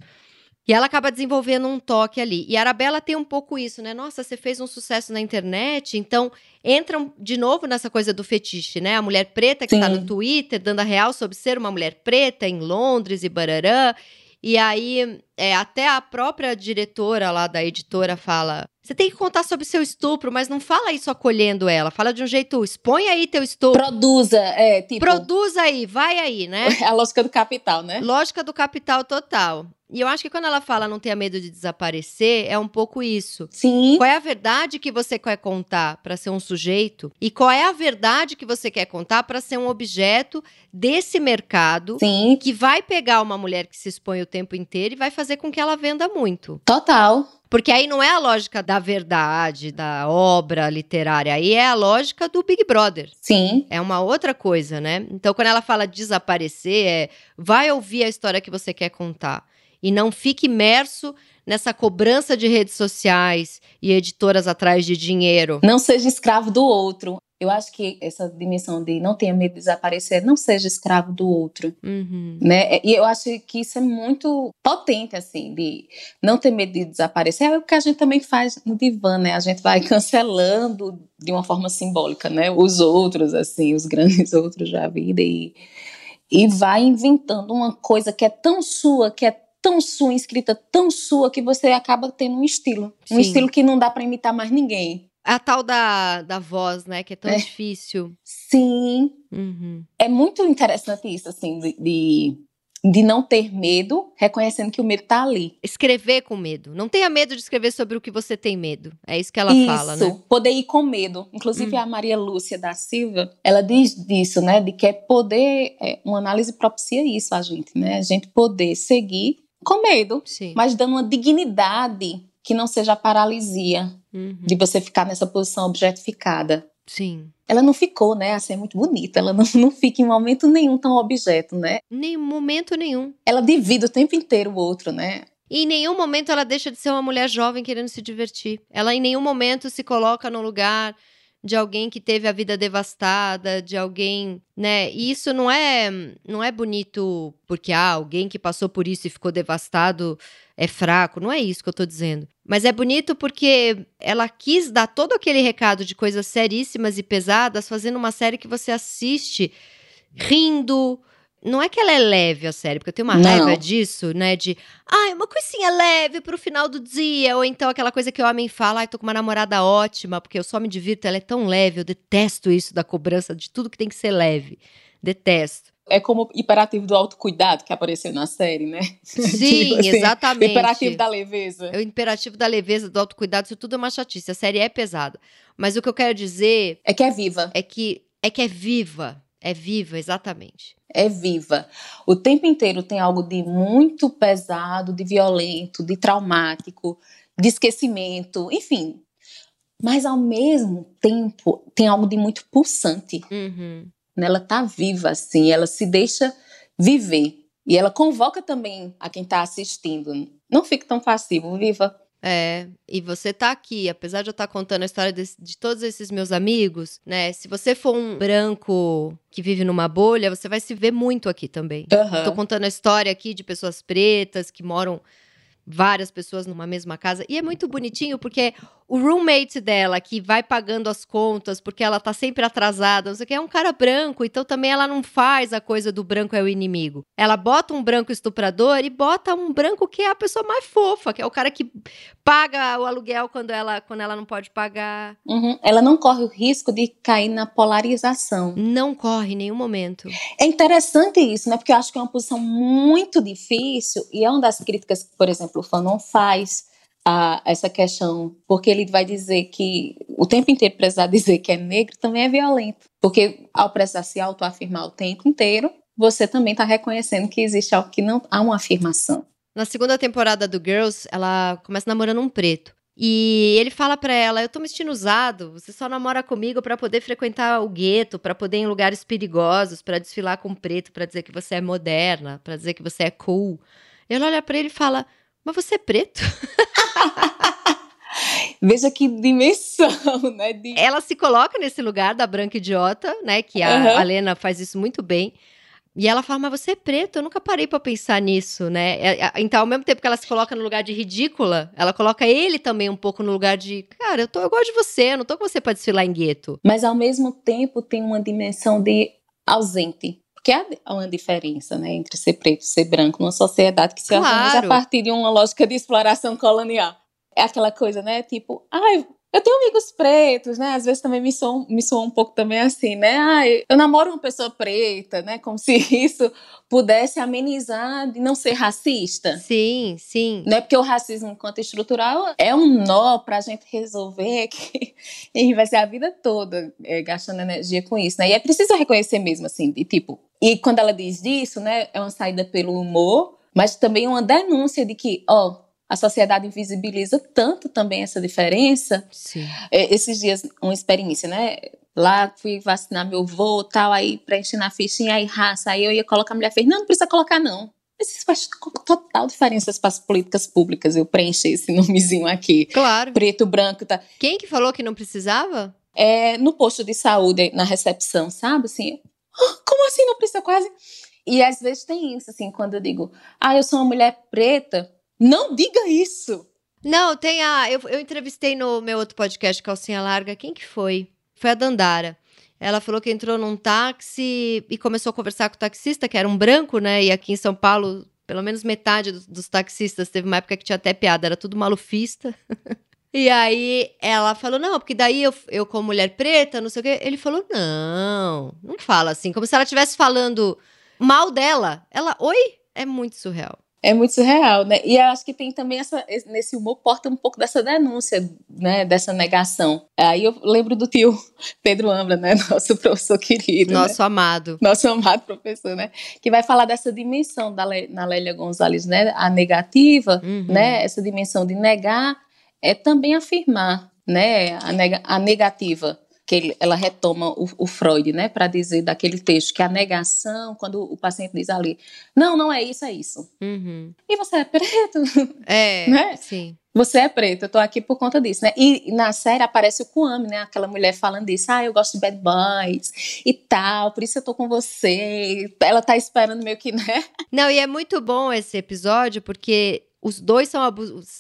E ela acaba desenvolvendo um toque ali. E a Arabella tem um pouco isso, né? Nossa, você fez um sucesso na internet, então entram de novo nessa coisa do fetiche, né? A mulher preta que está no Twitter dando a real sobre ser uma mulher preta em Londres e barará. E aí, é, até a própria diretora lá da editora fala: você tem que contar sobre seu estupro, mas não fala isso acolhendo ela. Fala de um jeito, expõe aí teu estupro. Produza, é, tipo. Produza aí, vai aí, né? É a lógica do capital, né? Lógica do capital total. E eu acho que quando ela fala não tenha medo de desaparecer, é um pouco isso. Sim. Qual é a verdade que você quer contar para ser um sujeito? E qual é a verdade que você quer contar para ser um objeto desse mercado Sim. que vai pegar uma mulher que se expõe o tempo inteiro e vai fazer com que ela venda muito? Total. Porque aí não é a lógica da verdade, da obra literária, aí é a lógica do Big Brother. Sim. É uma outra coisa, né? Então, quando ela fala desaparecer, é vai ouvir a história que você quer contar e não fique imerso nessa cobrança de redes sociais e editoras atrás de dinheiro. Não seja escravo do outro. Eu acho que essa dimensão de não tenha medo de desaparecer, não seja escravo do outro, uhum. né? E eu acho que isso é muito potente, assim, de não ter medo de desaparecer. É o que a gente também faz no divã, né? A gente vai cancelando de uma forma simbólica, né? Os outros, assim, os grandes outros da vida e, e vai inventando uma coisa que é tão sua, que é tão sua, escrita tão sua, que você acaba tendo um estilo. Sim. Um estilo que não dá para imitar mais ninguém. A tal da, da voz, né? Que é tão é. difícil. Sim. Uhum. É muito interessante isso, assim, de, de, de, não ter medo, reconhecendo que o medo tá ali. Escrever com medo. Não tenha medo de escrever sobre o que você tem medo. É isso que ela isso, fala, né? poder ir com medo. Inclusive, uhum. a Maria Lúcia da Silva, ela diz disso, né? De que é poder, é, uma análise propicia isso a gente, né? A gente poder seguir com medo, Sim. mas dando uma dignidade que não seja paralisia uhum. de você ficar nessa posição objetificada. Sim. Ela não ficou, né? Assim, é muito bonita. Ela não, não fica em momento nenhum tão objeto, né? Nem momento nenhum. Ela divide o tempo inteiro o outro, né? E em nenhum momento ela deixa de ser uma mulher jovem querendo se divertir. Ela em nenhum momento se coloca num lugar de alguém que teve a vida devastada, de alguém, né? E isso não é não é bonito porque ah, alguém que passou por isso e ficou devastado é fraco, não é isso que eu tô dizendo. Mas é bonito porque ela quis dar todo aquele recado de coisas seríssimas e pesadas, fazendo uma série que você assiste rindo, não é que ela é leve a série, porque eu tenho uma não. raiva disso, né? De, ai, uma coisinha leve pro final do dia. Ou então aquela coisa que o homem fala, ai, tô com uma namorada ótima, porque eu só me divirto, ela é tão leve. Eu detesto isso da cobrança de tudo que tem que ser leve. Detesto. É como o imperativo do autocuidado que apareceu na série, né? Sim, tipo assim, exatamente. O imperativo da leveza. O imperativo da leveza, do autocuidado, isso tudo é uma chatice. A série é pesada. Mas o que eu quero dizer. É que é viva. É que é, que é viva. É viva, exatamente. É viva. O tempo inteiro tem algo de muito pesado, de violento, de traumático, de esquecimento, enfim. mas ao mesmo tempo tem algo de muito pulsante. Uhum. Ela tá viva, assim, ela se deixa viver. E ela convoca também a quem está assistindo. Não fique tão passivo, viva. É, e você tá aqui, apesar de eu estar tá contando a história de, de, todos esses meus amigos, né? Se você for um branco que vive numa bolha, você vai se ver muito aqui também. Uhum. Tô contando a história aqui de pessoas pretas que moram várias pessoas numa mesma casa. E é muito bonitinho porque o roommate dela, que vai pagando as contas porque ela tá sempre atrasada, não sei o que, é um cara branco, então também ela não faz a coisa do branco é o inimigo. Ela bota um branco estuprador e bota um branco que é a pessoa mais fofa, que é o cara que paga o aluguel quando ela, quando ela não pode pagar. Uhum. Ela não corre o risco de cair na polarização. Não corre em nenhum momento. É interessante isso, né? Porque eu acho que é uma posição muito difícil e é uma das críticas que, por exemplo, o Fanon faz a essa questão, porque ele vai dizer que o tempo inteiro precisar dizer que é negro também é violento, porque ao precisar se autoafirmar o tempo inteiro, você também está reconhecendo que existe algo que não há uma afirmação. Na segunda temporada do Girls, ela começa namorando um preto. E ele fala para ela: "Eu tô me sentindo usado, você só namora comigo para poder frequentar o gueto, para poder ir em lugares perigosos, para desfilar com preto, para dizer que você é moderna, para dizer que você é cool". Ela olha para ele e fala: "Mas você é preto?" Veja que dimensão, né? De... Ela se coloca nesse lugar da branca idiota, né? Que a, uhum. a Lena faz isso muito bem. E ela fala, mas você é preto, eu nunca parei para pensar nisso, né? É, é, então, ao mesmo tempo que ela se coloca no lugar de ridícula, ela coloca ele também um pouco no lugar de, cara, eu, tô, eu gosto de você, eu não tô com você pra desfilar em gueto. Mas ao mesmo tempo tem uma dimensão de ausente. Porque há uma diferença, né, entre ser preto e ser branco numa sociedade que se claro. organiza a partir de uma lógica de exploração colonial. É aquela coisa, né, tipo, ai, eu tenho amigos pretos, né? Às vezes também me soam, me soam um pouco também assim, né? Ai, eu namoro uma pessoa preta, né? Como se isso pudesse amenizar de não ser racista. Sim, sim. Né? Porque o racismo, enquanto estrutural, é um nó para a gente resolver que a gente vai ser a vida toda é, gastando energia com isso, né? E é preciso reconhecer mesmo, assim, de tipo, e quando ela diz disso, né, é uma saída pelo humor, mas também uma denúncia de que, ó, a sociedade invisibiliza tanto também essa diferença. Sim. É, esses dias, uma experiência, né? Lá fui vacinar meu avô, tal, aí preenchi na fichinha, aí raça, aí eu ia colocar, a mulher fez, não, não precisa colocar não. Mas isso faz total diferença para as políticas públicas, eu preencher esse nomezinho aqui. Claro. Preto, branco, tá. Quem que falou que não precisava? É, no posto de saúde, na recepção, sabe, assim, como assim não precisa quase? E às vezes tem isso, assim, quando eu digo, ah, eu sou uma mulher preta, não diga isso. Não, tem a. Eu, eu entrevistei no meu outro podcast, Calcinha Larga, quem que foi? Foi a Dandara. Ela falou que entrou num táxi e começou a conversar com o taxista, que era um branco, né? E aqui em São Paulo, pelo menos metade dos, dos taxistas, teve uma época que tinha até piada, era tudo malufista. E aí ela falou: não, porque daí eu, eu como mulher preta, não sei o quê. Ele falou: não, não fala assim, como se ela estivesse falando mal dela. Ela, oi? É muito surreal. É muito surreal, né? E eu acho que tem também essa, nesse humor, porta um pouco dessa denúncia, né? Dessa negação. Aí eu lembro do tio Pedro Ambra, né? Nosso professor querido. Nosso né? amado. Nosso amado professor, né? Que vai falar dessa dimensão da, na Lélia Gonzalez, né? A negativa, uhum. né? Essa dimensão de negar é também afirmar né, a, neg a negativa que ele, ela retoma o, o Freud, né, para dizer daquele texto que a negação, quando o paciente diz ali, não, não é isso, é isso. Uhum. E você é preto? É, né? sim. Você é preto, eu tô aqui por conta disso, né? E na série aparece o Kwame, né? Aquela mulher falando disso, ah, eu gosto de bad boys e tal, por isso eu tô com você. Ela tá esperando meio que, né? Não, e é muito bom esse episódio, porque os dois são,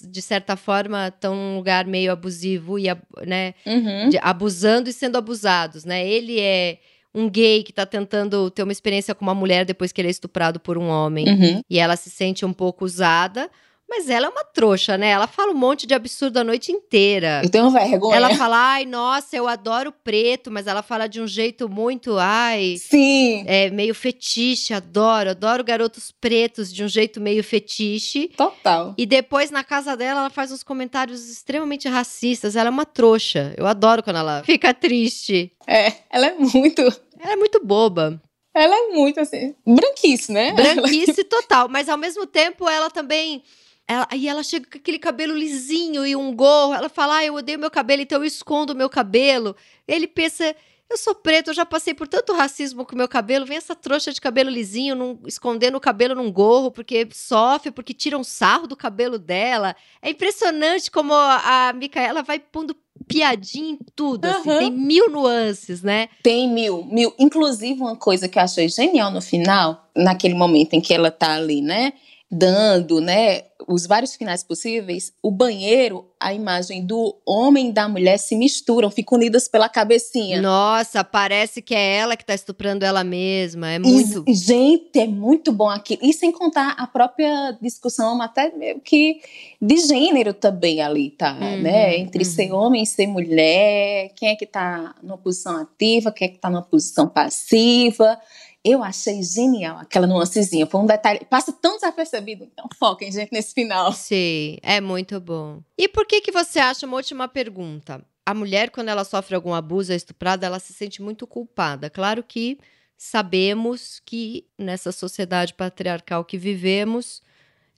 de certa forma, estão num lugar meio abusivo e, né, uhum. de, abusando e sendo abusados, né? Ele é um gay que tá tentando ter uma experiência com uma mulher depois que ele é estuprado por um homem. Uhum. E ela se sente um pouco usada. Mas ela é uma trouxa, né? Ela fala um monte de absurdo a noite inteira. Eu tenho vergonha. Ela fala, ai, nossa, eu adoro preto, mas ela fala de um jeito muito, ai. Sim. É meio fetiche, adoro. Adoro garotos pretos de um jeito meio fetiche. Total. E depois, na casa dela, ela faz uns comentários extremamente racistas. Ela é uma trouxa. Eu adoro quando ela fica triste. É, ela é muito. Ela é muito boba. Ela é muito assim. Branquice, né? Branquice total. Mas ao mesmo tempo, ela também Ela, aí ela chega com aquele cabelo lisinho e um gorro. Ela fala: ah, eu odeio meu cabelo, então eu escondo o meu cabelo. Ele pensa: eu sou preto, eu já passei por tanto racismo com meu cabelo. Vem essa trouxa de cabelo lisinho, num, escondendo o cabelo num gorro, porque sofre, porque tiram sarro do cabelo dela. É impressionante como a, a Micaela vai pondo piadinha em tudo, uhum. assim, tem mil nuances, né? Tem mil, mil. Inclusive, uma coisa que eu achei genial no final, naquele momento em que ela tá ali, né? Dando, né, os vários finais possíveis, o banheiro, a imagem do homem e da mulher se misturam, ficam unidas pela cabecinha. Nossa, parece que é ela que tá estuprando ela mesma. É muito. E, gente, é muito bom aquilo. E sem contar a própria discussão, até meio que de gênero também ali, tá? Uhum, né? Entre uhum. ser homem e ser mulher, quem é que tá numa posição ativa, quem é que tá numa posição passiva. Eu achei genial aquela nuancezinha. Foi um detalhe. Passa tão desapercebido. Então, foquem, gente, nesse final. Sim, é muito bom. E por que, que você acha, uma última pergunta? A mulher, quando ela sofre algum abuso, é estuprada, ela se sente muito culpada. Claro que sabemos que nessa sociedade patriarcal que vivemos,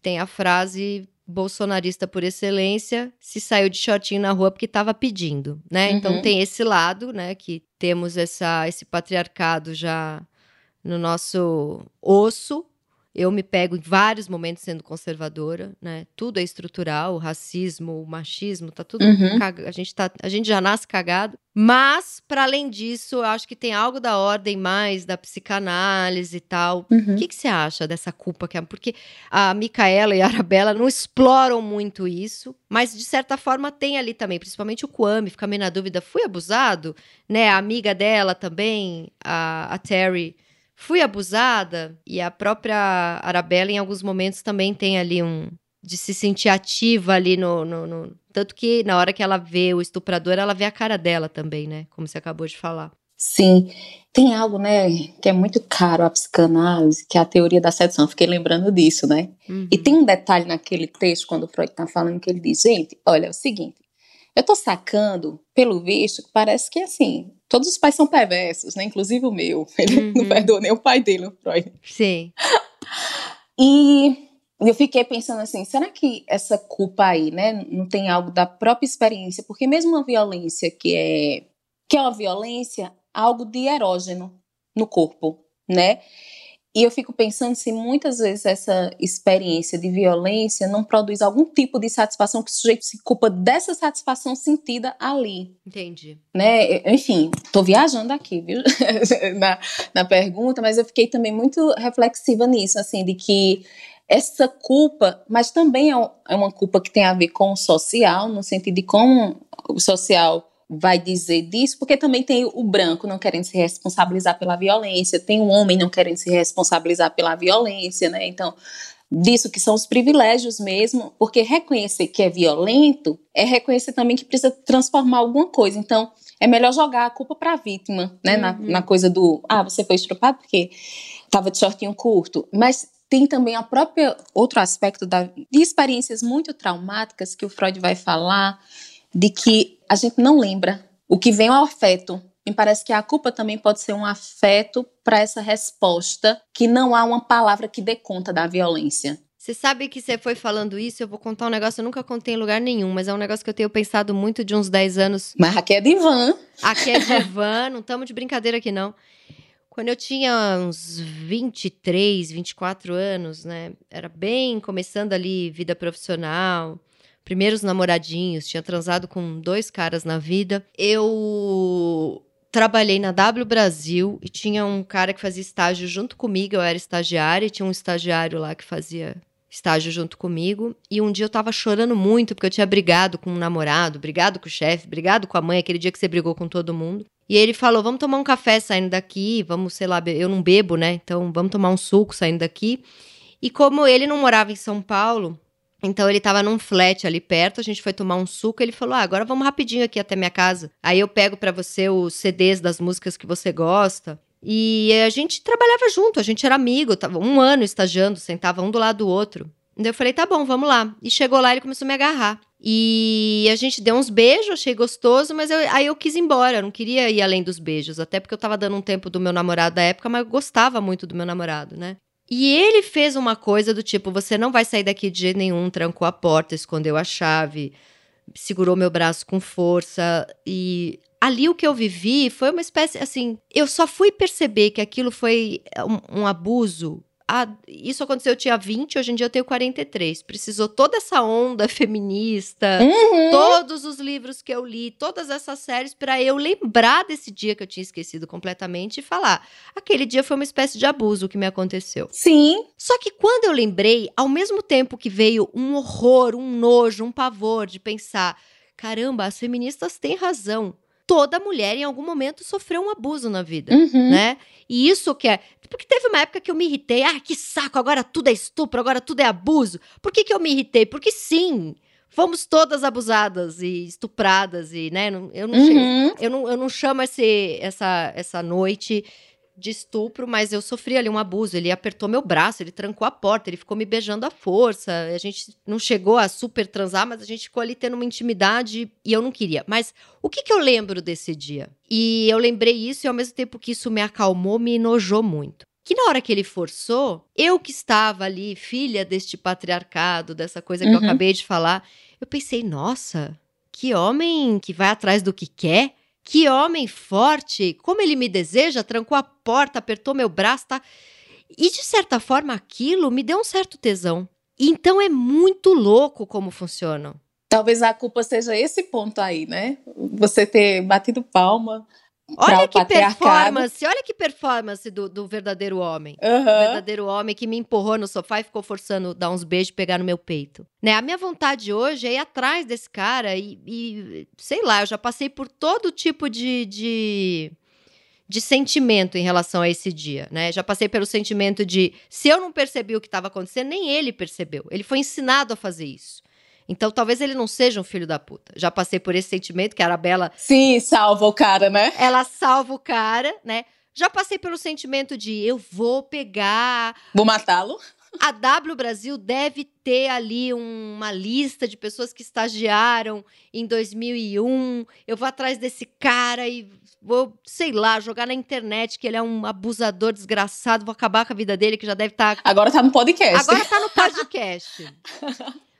tem a frase bolsonarista por excelência, se saiu de shortinho na rua porque estava pedindo, né? Então, uhum. Então tem esse lado, né, que temos essa esse patriarcado já no nosso osso. Eu me pego em vários momentos sendo conservadora, né? Tudo é estrutural, o racismo, o machismo, tá tudo uhum. a gente tá, a gente já nasce cagado. Mas para além disso, eu acho que tem algo da ordem mais da psicanálise e tal. Uhum. O que, que você acha dessa culpa que é? Porque a Micaela e a Arabella não exploram muito isso, mas de certa forma tem ali também, principalmente o Kwame, fica meio na dúvida, fui abusado, né? A amiga dela também, a, a Terry fui abusada e a própria Arabella em alguns momentos também tem ali um de se sentir ativa ali no, no, no, tanto que na hora que ela vê o estuprador ela vê a cara dela também né como você acabou de falar. Sim. Tem algo né que é muito caro a psicanálise que é a teoria da sedução. Fiquei lembrando disso né? Uhum. e tem um detalhe naquele texto quando o Freud está falando que ele diz gente olha é o seguinte eu tô sacando, pelo visto, que parece que assim, todos os pais são perversos, né? Inclusive o meu. Ele uhum. não perdoa nem o pai dele, o Freud. Sim. e eu fiquei pensando assim, será que essa culpa aí, né, não tem algo da própria experiência? Porque mesmo uma violência que é que é uma violência, algo de erógeno no corpo, né? E eu fico pensando se muitas vezes essa experiência de violência não produz algum tipo de satisfação que o sujeito se culpa dessa satisfação sentida ali. Entendi. Né? Enfim, tô viajando aqui, viu? na, na pergunta, mas eu fiquei também muito reflexiva nisso, assim, de que essa culpa, mas também é, é uma culpa que tem a ver com o social, no sentido de como o social vai dizer disso, porque também tem o branco não querendo se responsabilizar pela violência, tem o homem não querendo se responsabilizar pela violência, né? Então, disso que são os privilégios mesmo, porque reconhecer que é violento é reconhecer também que precisa transformar alguma coisa. Então, é melhor jogar a culpa para a vítima, né? Uhum. Na, na, coisa do, ah, você foi estrupado porque estava de shortinho curto. Mas tem também a própria outro aspecto da, de experiências muito traumáticas que o Freud vai falar, de que a gente não lembra. O que vem é o afeto. Me parece que a culpa também pode ser um afeto para essa resposta, que não há uma palavra que dê conta da violência. Você sabe que você foi falando isso, eu vou contar um negócio, eu nunca contei em lugar nenhum, mas é um negócio que eu tenho pensado muito de uns 10 anos. Mas aqui é divã. Aqui é divã, não estamos de brincadeira aqui não. Quando eu tinha uns 23, 24 anos, né, era bem começando ali vida profissional, primeiros namoradinhos, tinha transado com dois caras na vida. Eu trabalhei na W Brasil e tinha um cara que fazia estágio junto comigo, eu era estagiária, e tinha um estagiário lá que fazia estágio junto comigo. E um dia eu tava chorando muito porque eu tinha brigado com um namorado, brigado com o chefe, brigado com a mãe, aquele dia que você brigou com todo mundo. E ele falou: "Vamos tomar um café saindo daqui, vamos, sei lá, eu não bebo, né? Então vamos tomar um suco saindo daqui". E como ele não morava em São Paulo, então ele tava num flat ali perto, a gente foi tomar um suco, ele falou: "Ah, agora vamos rapidinho aqui até minha casa. Aí eu pego para você os CDs das músicas que você gosta". E a gente trabalhava junto, a gente era amigo, tava um ano estagiando, sentava um do lado do outro. Daí eu falei: "Tá bom, vamos lá". E chegou lá, ele começou a me agarrar. E a gente deu uns beijos, achei gostoso, mas eu, aí eu quis ir embora, não queria ir além dos beijos, até porque eu tava dando um tempo do meu namorado da época, mas eu gostava muito do meu namorado, né? E ele fez uma coisa do tipo: você não vai sair daqui de jeito nenhum, trancou a porta, escondeu a chave, segurou meu braço com força. E ali o que eu vivi foi uma espécie assim. Eu só fui perceber que aquilo foi um, um abuso ah, isso aconteceu, eu tinha 20, hoje em dia eu tenho 43. Precisou toda essa onda feminista, uhum. todos os livros que eu li, todas essas séries, para eu lembrar desse dia que eu tinha esquecido completamente e falar: aquele dia foi uma espécie de abuso que me aconteceu. Sim. Só que quando eu lembrei, ao mesmo tempo que veio um horror, um nojo, um pavor de pensar: caramba, as feministas têm razão toda mulher em algum momento sofreu um abuso na vida, uhum. né? E isso que é. Porque teve uma época que eu me irritei. Ah, que saco, agora tudo é estupro, agora tudo é abuso. Por que, que eu me irritei? Porque sim. Fomos todas abusadas e estupradas e, né, eu não, uhum. eu não, eu não chamo esse, essa, essa noite de estupro, mas eu sofri ali um abuso. Ele apertou meu braço, ele trancou a porta, ele ficou me beijando à força. A gente não chegou a super transar, mas a gente ficou ali tendo uma intimidade e eu não queria. Mas o que, que eu lembro desse dia? E eu lembrei isso e ao mesmo tempo que isso me acalmou, me enojou muito. Que na hora que ele forçou, eu que estava ali, filha deste patriarcado, dessa coisa que uhum. eu acabei de falar, eu pensei, nossa, que homem que vai atrás do que quer que homem forte! Como ele me deseja, trancou a porta, apertou meu braço, tá? E de certa forma aquilo me deu um certo tesão. Então é muito louco como funcionam. Talvez a culpa seja esse ponto aí, né? Você ter batido palma, Olha que performance, olha que performance do, do verdadeiro homem. Uhum. O verdadeiro homem que me empurrou no sofá e ficou forçando dar uns beijos e pegar no meu peito. Né? A minha vontade hoje é ir atrás desse cara e, e sei lá, eu já passei por todo tipo de, de, de sentimento em relação a esse dia, né? Já passei pelo sentimento de se eu não percebi o que estava acontecendo, nem ele percebeu. Ele foi ensinado a fazer isso. Então, talvez ele não seja um filho da puta. Já passei por esse sentimento que a Arabella. Sim, salva o cara, né? Ela salva o cara, né? Já passei pelo sentimento de eu vou pegar. Vou matá-lo. A W Brasil deve ter ali uma lista de pessoas que estagiaram em 2001. Eu vou atrás desse cara e vou, sei lá, jogar na internet que ele é um abusador desgraçado, vou acabar com a vida dele, que já deve estar. Tá... Agora tá no podcast. Agora tá no podcast.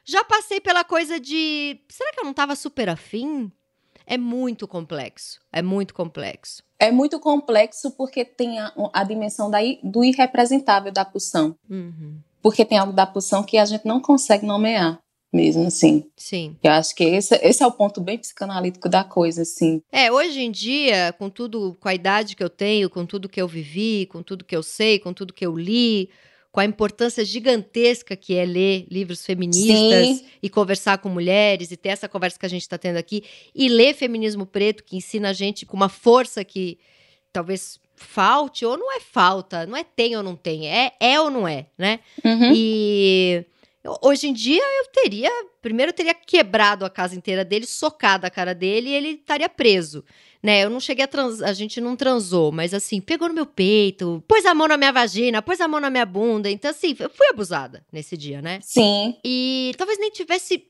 Já passei pela coisa de. Será que eu não estava super afim? É muito complexo. É muito complexo. É muito complexo porque tem a, a dimensão da, do irrepresentável da pulsão. Uhum. Porque tem algo da pulsão que a gente não consegue nomear mesmo, assim. Sim. Eu acho que esse, esse é o ponto bem psicanalítico da coisa, assim. É, hoje em dia, com tudo, com a idade que eu tenho, com tudo que eu vivi, com tudo que eu sei, com tudo que eu li, com a importância gigantesca que é ler livros feministas Sim. e conversar com mulheres e ter essa conversa que a gente está tendo aqui e ler Feminismo Preto, que ensina a gente com uma força que talvez falte ou não é falta, não é tem ou não tem, é é ou não é, né? Uhum. E hoje em dia eu teria, primeiro eu teria quebrado a casa inteira dele, socado a cara dele e ele estaria preso né? Eu não cheguei a trans... a gente não transou, mas assim, pegou no meu peito, pôs a mão na minha vagina, pôs a mão na minha bunda. Então, assim, eu fui abusada nesse dia, né? Sim. E talvez nem tivesse.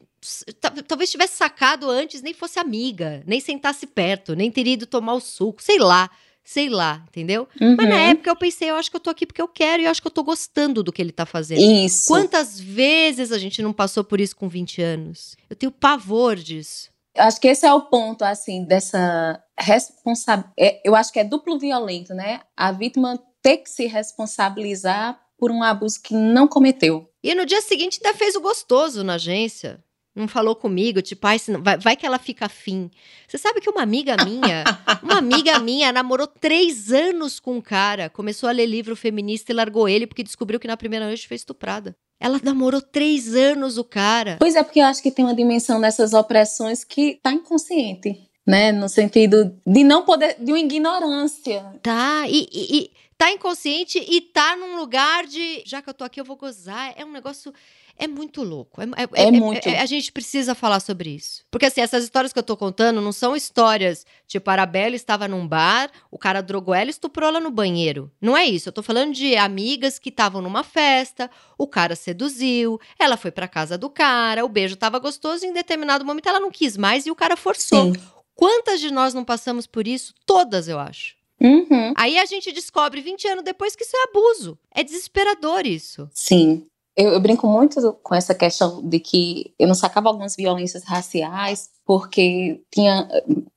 Talvez tivesse sacado antes, nem fosse amiga, nem sentasse perto, nem teria ido tomar o suco, sei lá sei lá, entendeu? Uhum. Mas na época eu pensei, eu acho que eu tô aqui porque eu quero e eu acho que eu tô gostando do que ele tá fazendo. Isso. Quantas vezes a gente não passou por isso com 20 anos? Eu tenho pavor disso. Acho que esse é o ponto, assim, dessa responsabilidade. É, eu acho que é duplo violento, né? A vítima ter que se responsabilizar por um abuso que não cometeu. E no dia seguinte ainda fez o gostoso na agência. Não falou comigo, tipo, ai, vai, vai que ela fica afim. Você sabe que uma amiga minha, uma amiga minha namorou três anos com um cara, começou a ler livro feminista e largou ele porque descobriu que na primeira noite foi estuprada. Ela namorou três anos o cara. Pois é, porque eu acho que tem uma dimensão dessas opressões que tá inconsciente, né? No sentido de não poder, de uma ignorância. Tá, e, e, e tá inconsciente e tá num lugar de, já que eu tô aqui, eu vou gozar. É um negócio é muito louco. É, é, é, é muito. É, a gente precisa falar sobre isso. Porque, assim, essas histórias que eu tô contando não são histórias tipo, a Arabella estava num bar, o cara drogou ela e estuprou ela no banheiro. Não é isso. Eu tô falando de amigas que estavam numa festa, o cara seduziu, ela foi pra casa do cara, o beijo tava gostoso e em determinado momento ela não quis mais e o cara forçou. Sim. Quantas de nós não passamos por isso? Todas, eu acho. Uhum. Aí a gente descobre 20 anos depois que isso é abuso. É desesperador isso. Sim. Eu, eu, brinco muito com essa questão de que eu não sacava algumas violências raciais porque tinha.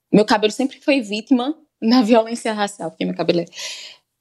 Meu cabelo sempre foi vítima na violência racial, porque meu cabelo é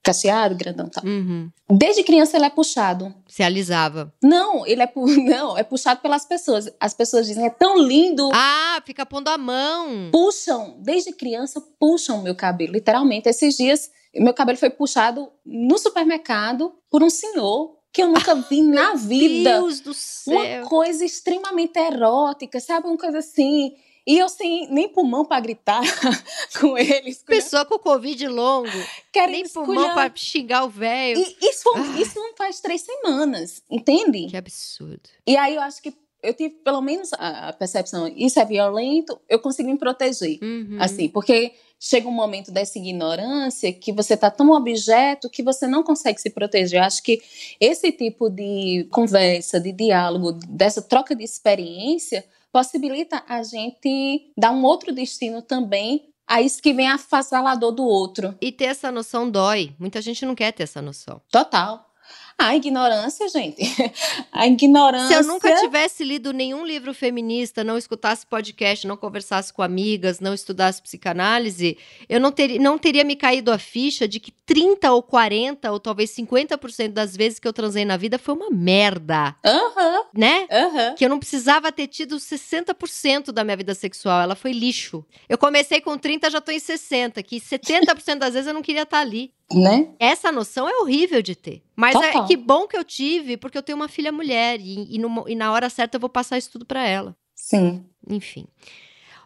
cacheado, grandão tal. Uhum. Desde criança ele é puxado. Se alisava. Não, ele é pu não, é puxado pelas pessoas. As pessoas dizem, é tão lindo. Ah, fica pondo a mão. Puxam, desde criança puxam meu cabelo, literalmente. Esses dias meu cabelo foi puxado no supermercado por um senhor que eu nunca vi na vida. Meu Deus do céu. Uma coisa extremamente erótica, sabe? Uma coisa assim. E eu sem nem pulmão para gritar com eles. Pessoa com Covid longo. Querem nem pulmão para xingar o velho. Isso, ah. isso não faz três semanas, entende? Que absurdo. E aí eu acho que eu tive pelo menos a percepção, isso é violento, eu consigo me proteger. Uhum. Assim, porque chega um momento dessa ignorância que você está tão objeto que você não consegue se proteger. Eu acho que esse tipo de conversa, de diálogo, dessa troca de experiência possibilita a gente dar um outro destino também a isso que vem afassalador do outro. E ter essa noção dói. Muita gente não quer ter essa noção. Total. A ignorância, gente. A ignorância. Se eu nunca tivesse lido nenhum livro feminista, não escutasse podcast, não conversasse com amigas, não estudasse psicanálise, eu não, ter, não teria me caído a ficha de que 30 ou 40 ou talvez 50% das vezes que eu transei na vida foi uma merda. Aham. Uhum. Né? Uhum. Que eu não precisava ter tido 60% da minha vida sexual. Ela foi lixo. Eu comecei com 30, já tô em 60, que 70% das vezes eu não queria estar ali. Né? Essa noção é horrível de ter. Mas é, que bom que eu tive, porque eu tenho uma filha mulher e, e, no, e na hora certa eu vou passar isso tudo para ela. Sim. Enfim.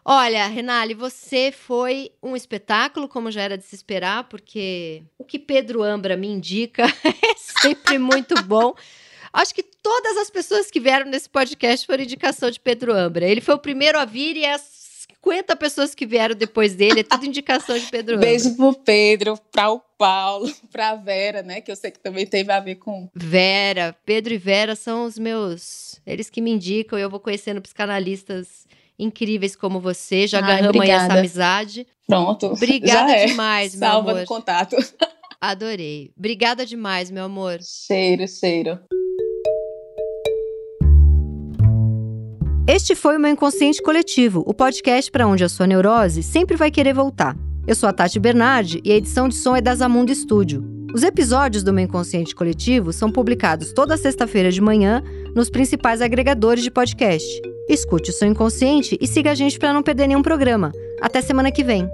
Olha, Renale, você foi um espetáculo, como já era de se esperar, porque o que Pedro Ambra me indica é sempre muito bom. Acho que todas as pessoas que vieram nesse podcast foram indicação de Pedro Ambra. Ele foi o primeiro a vir e é 50 pessoas que vieram depois dele, é tudo indicação de Pedro Ambra. Beijo pro Pedro, para o Paulo, pra Vera, né? Que eu sei que também teve a ver com. Vera, Pedro e Vera são os meus. Eles que me indicam, eu vou conhecendo psicanalistas incríveis como você. Já agarramos aí essa amizade. Pronto. Obrigada é. demais, meu Salva amor. no contato. Adorei. Obrigada demais, meu amor. Cheiro, cheiro. Este foi o meu Inconsciente Coletivo, o podcast para onde a sua neurose sempre vai querer voltar. Eu sou a Tati Bernardi e a edição de som é da Zamundo Studio. Os episódios do meu Inconsciente Coletivo são publicados toda sexta-feira de manhã nos principais agregadores de podcast. Escute o seu inconsciente e siga a gente para não perder nenhum programa. Até semana que vem.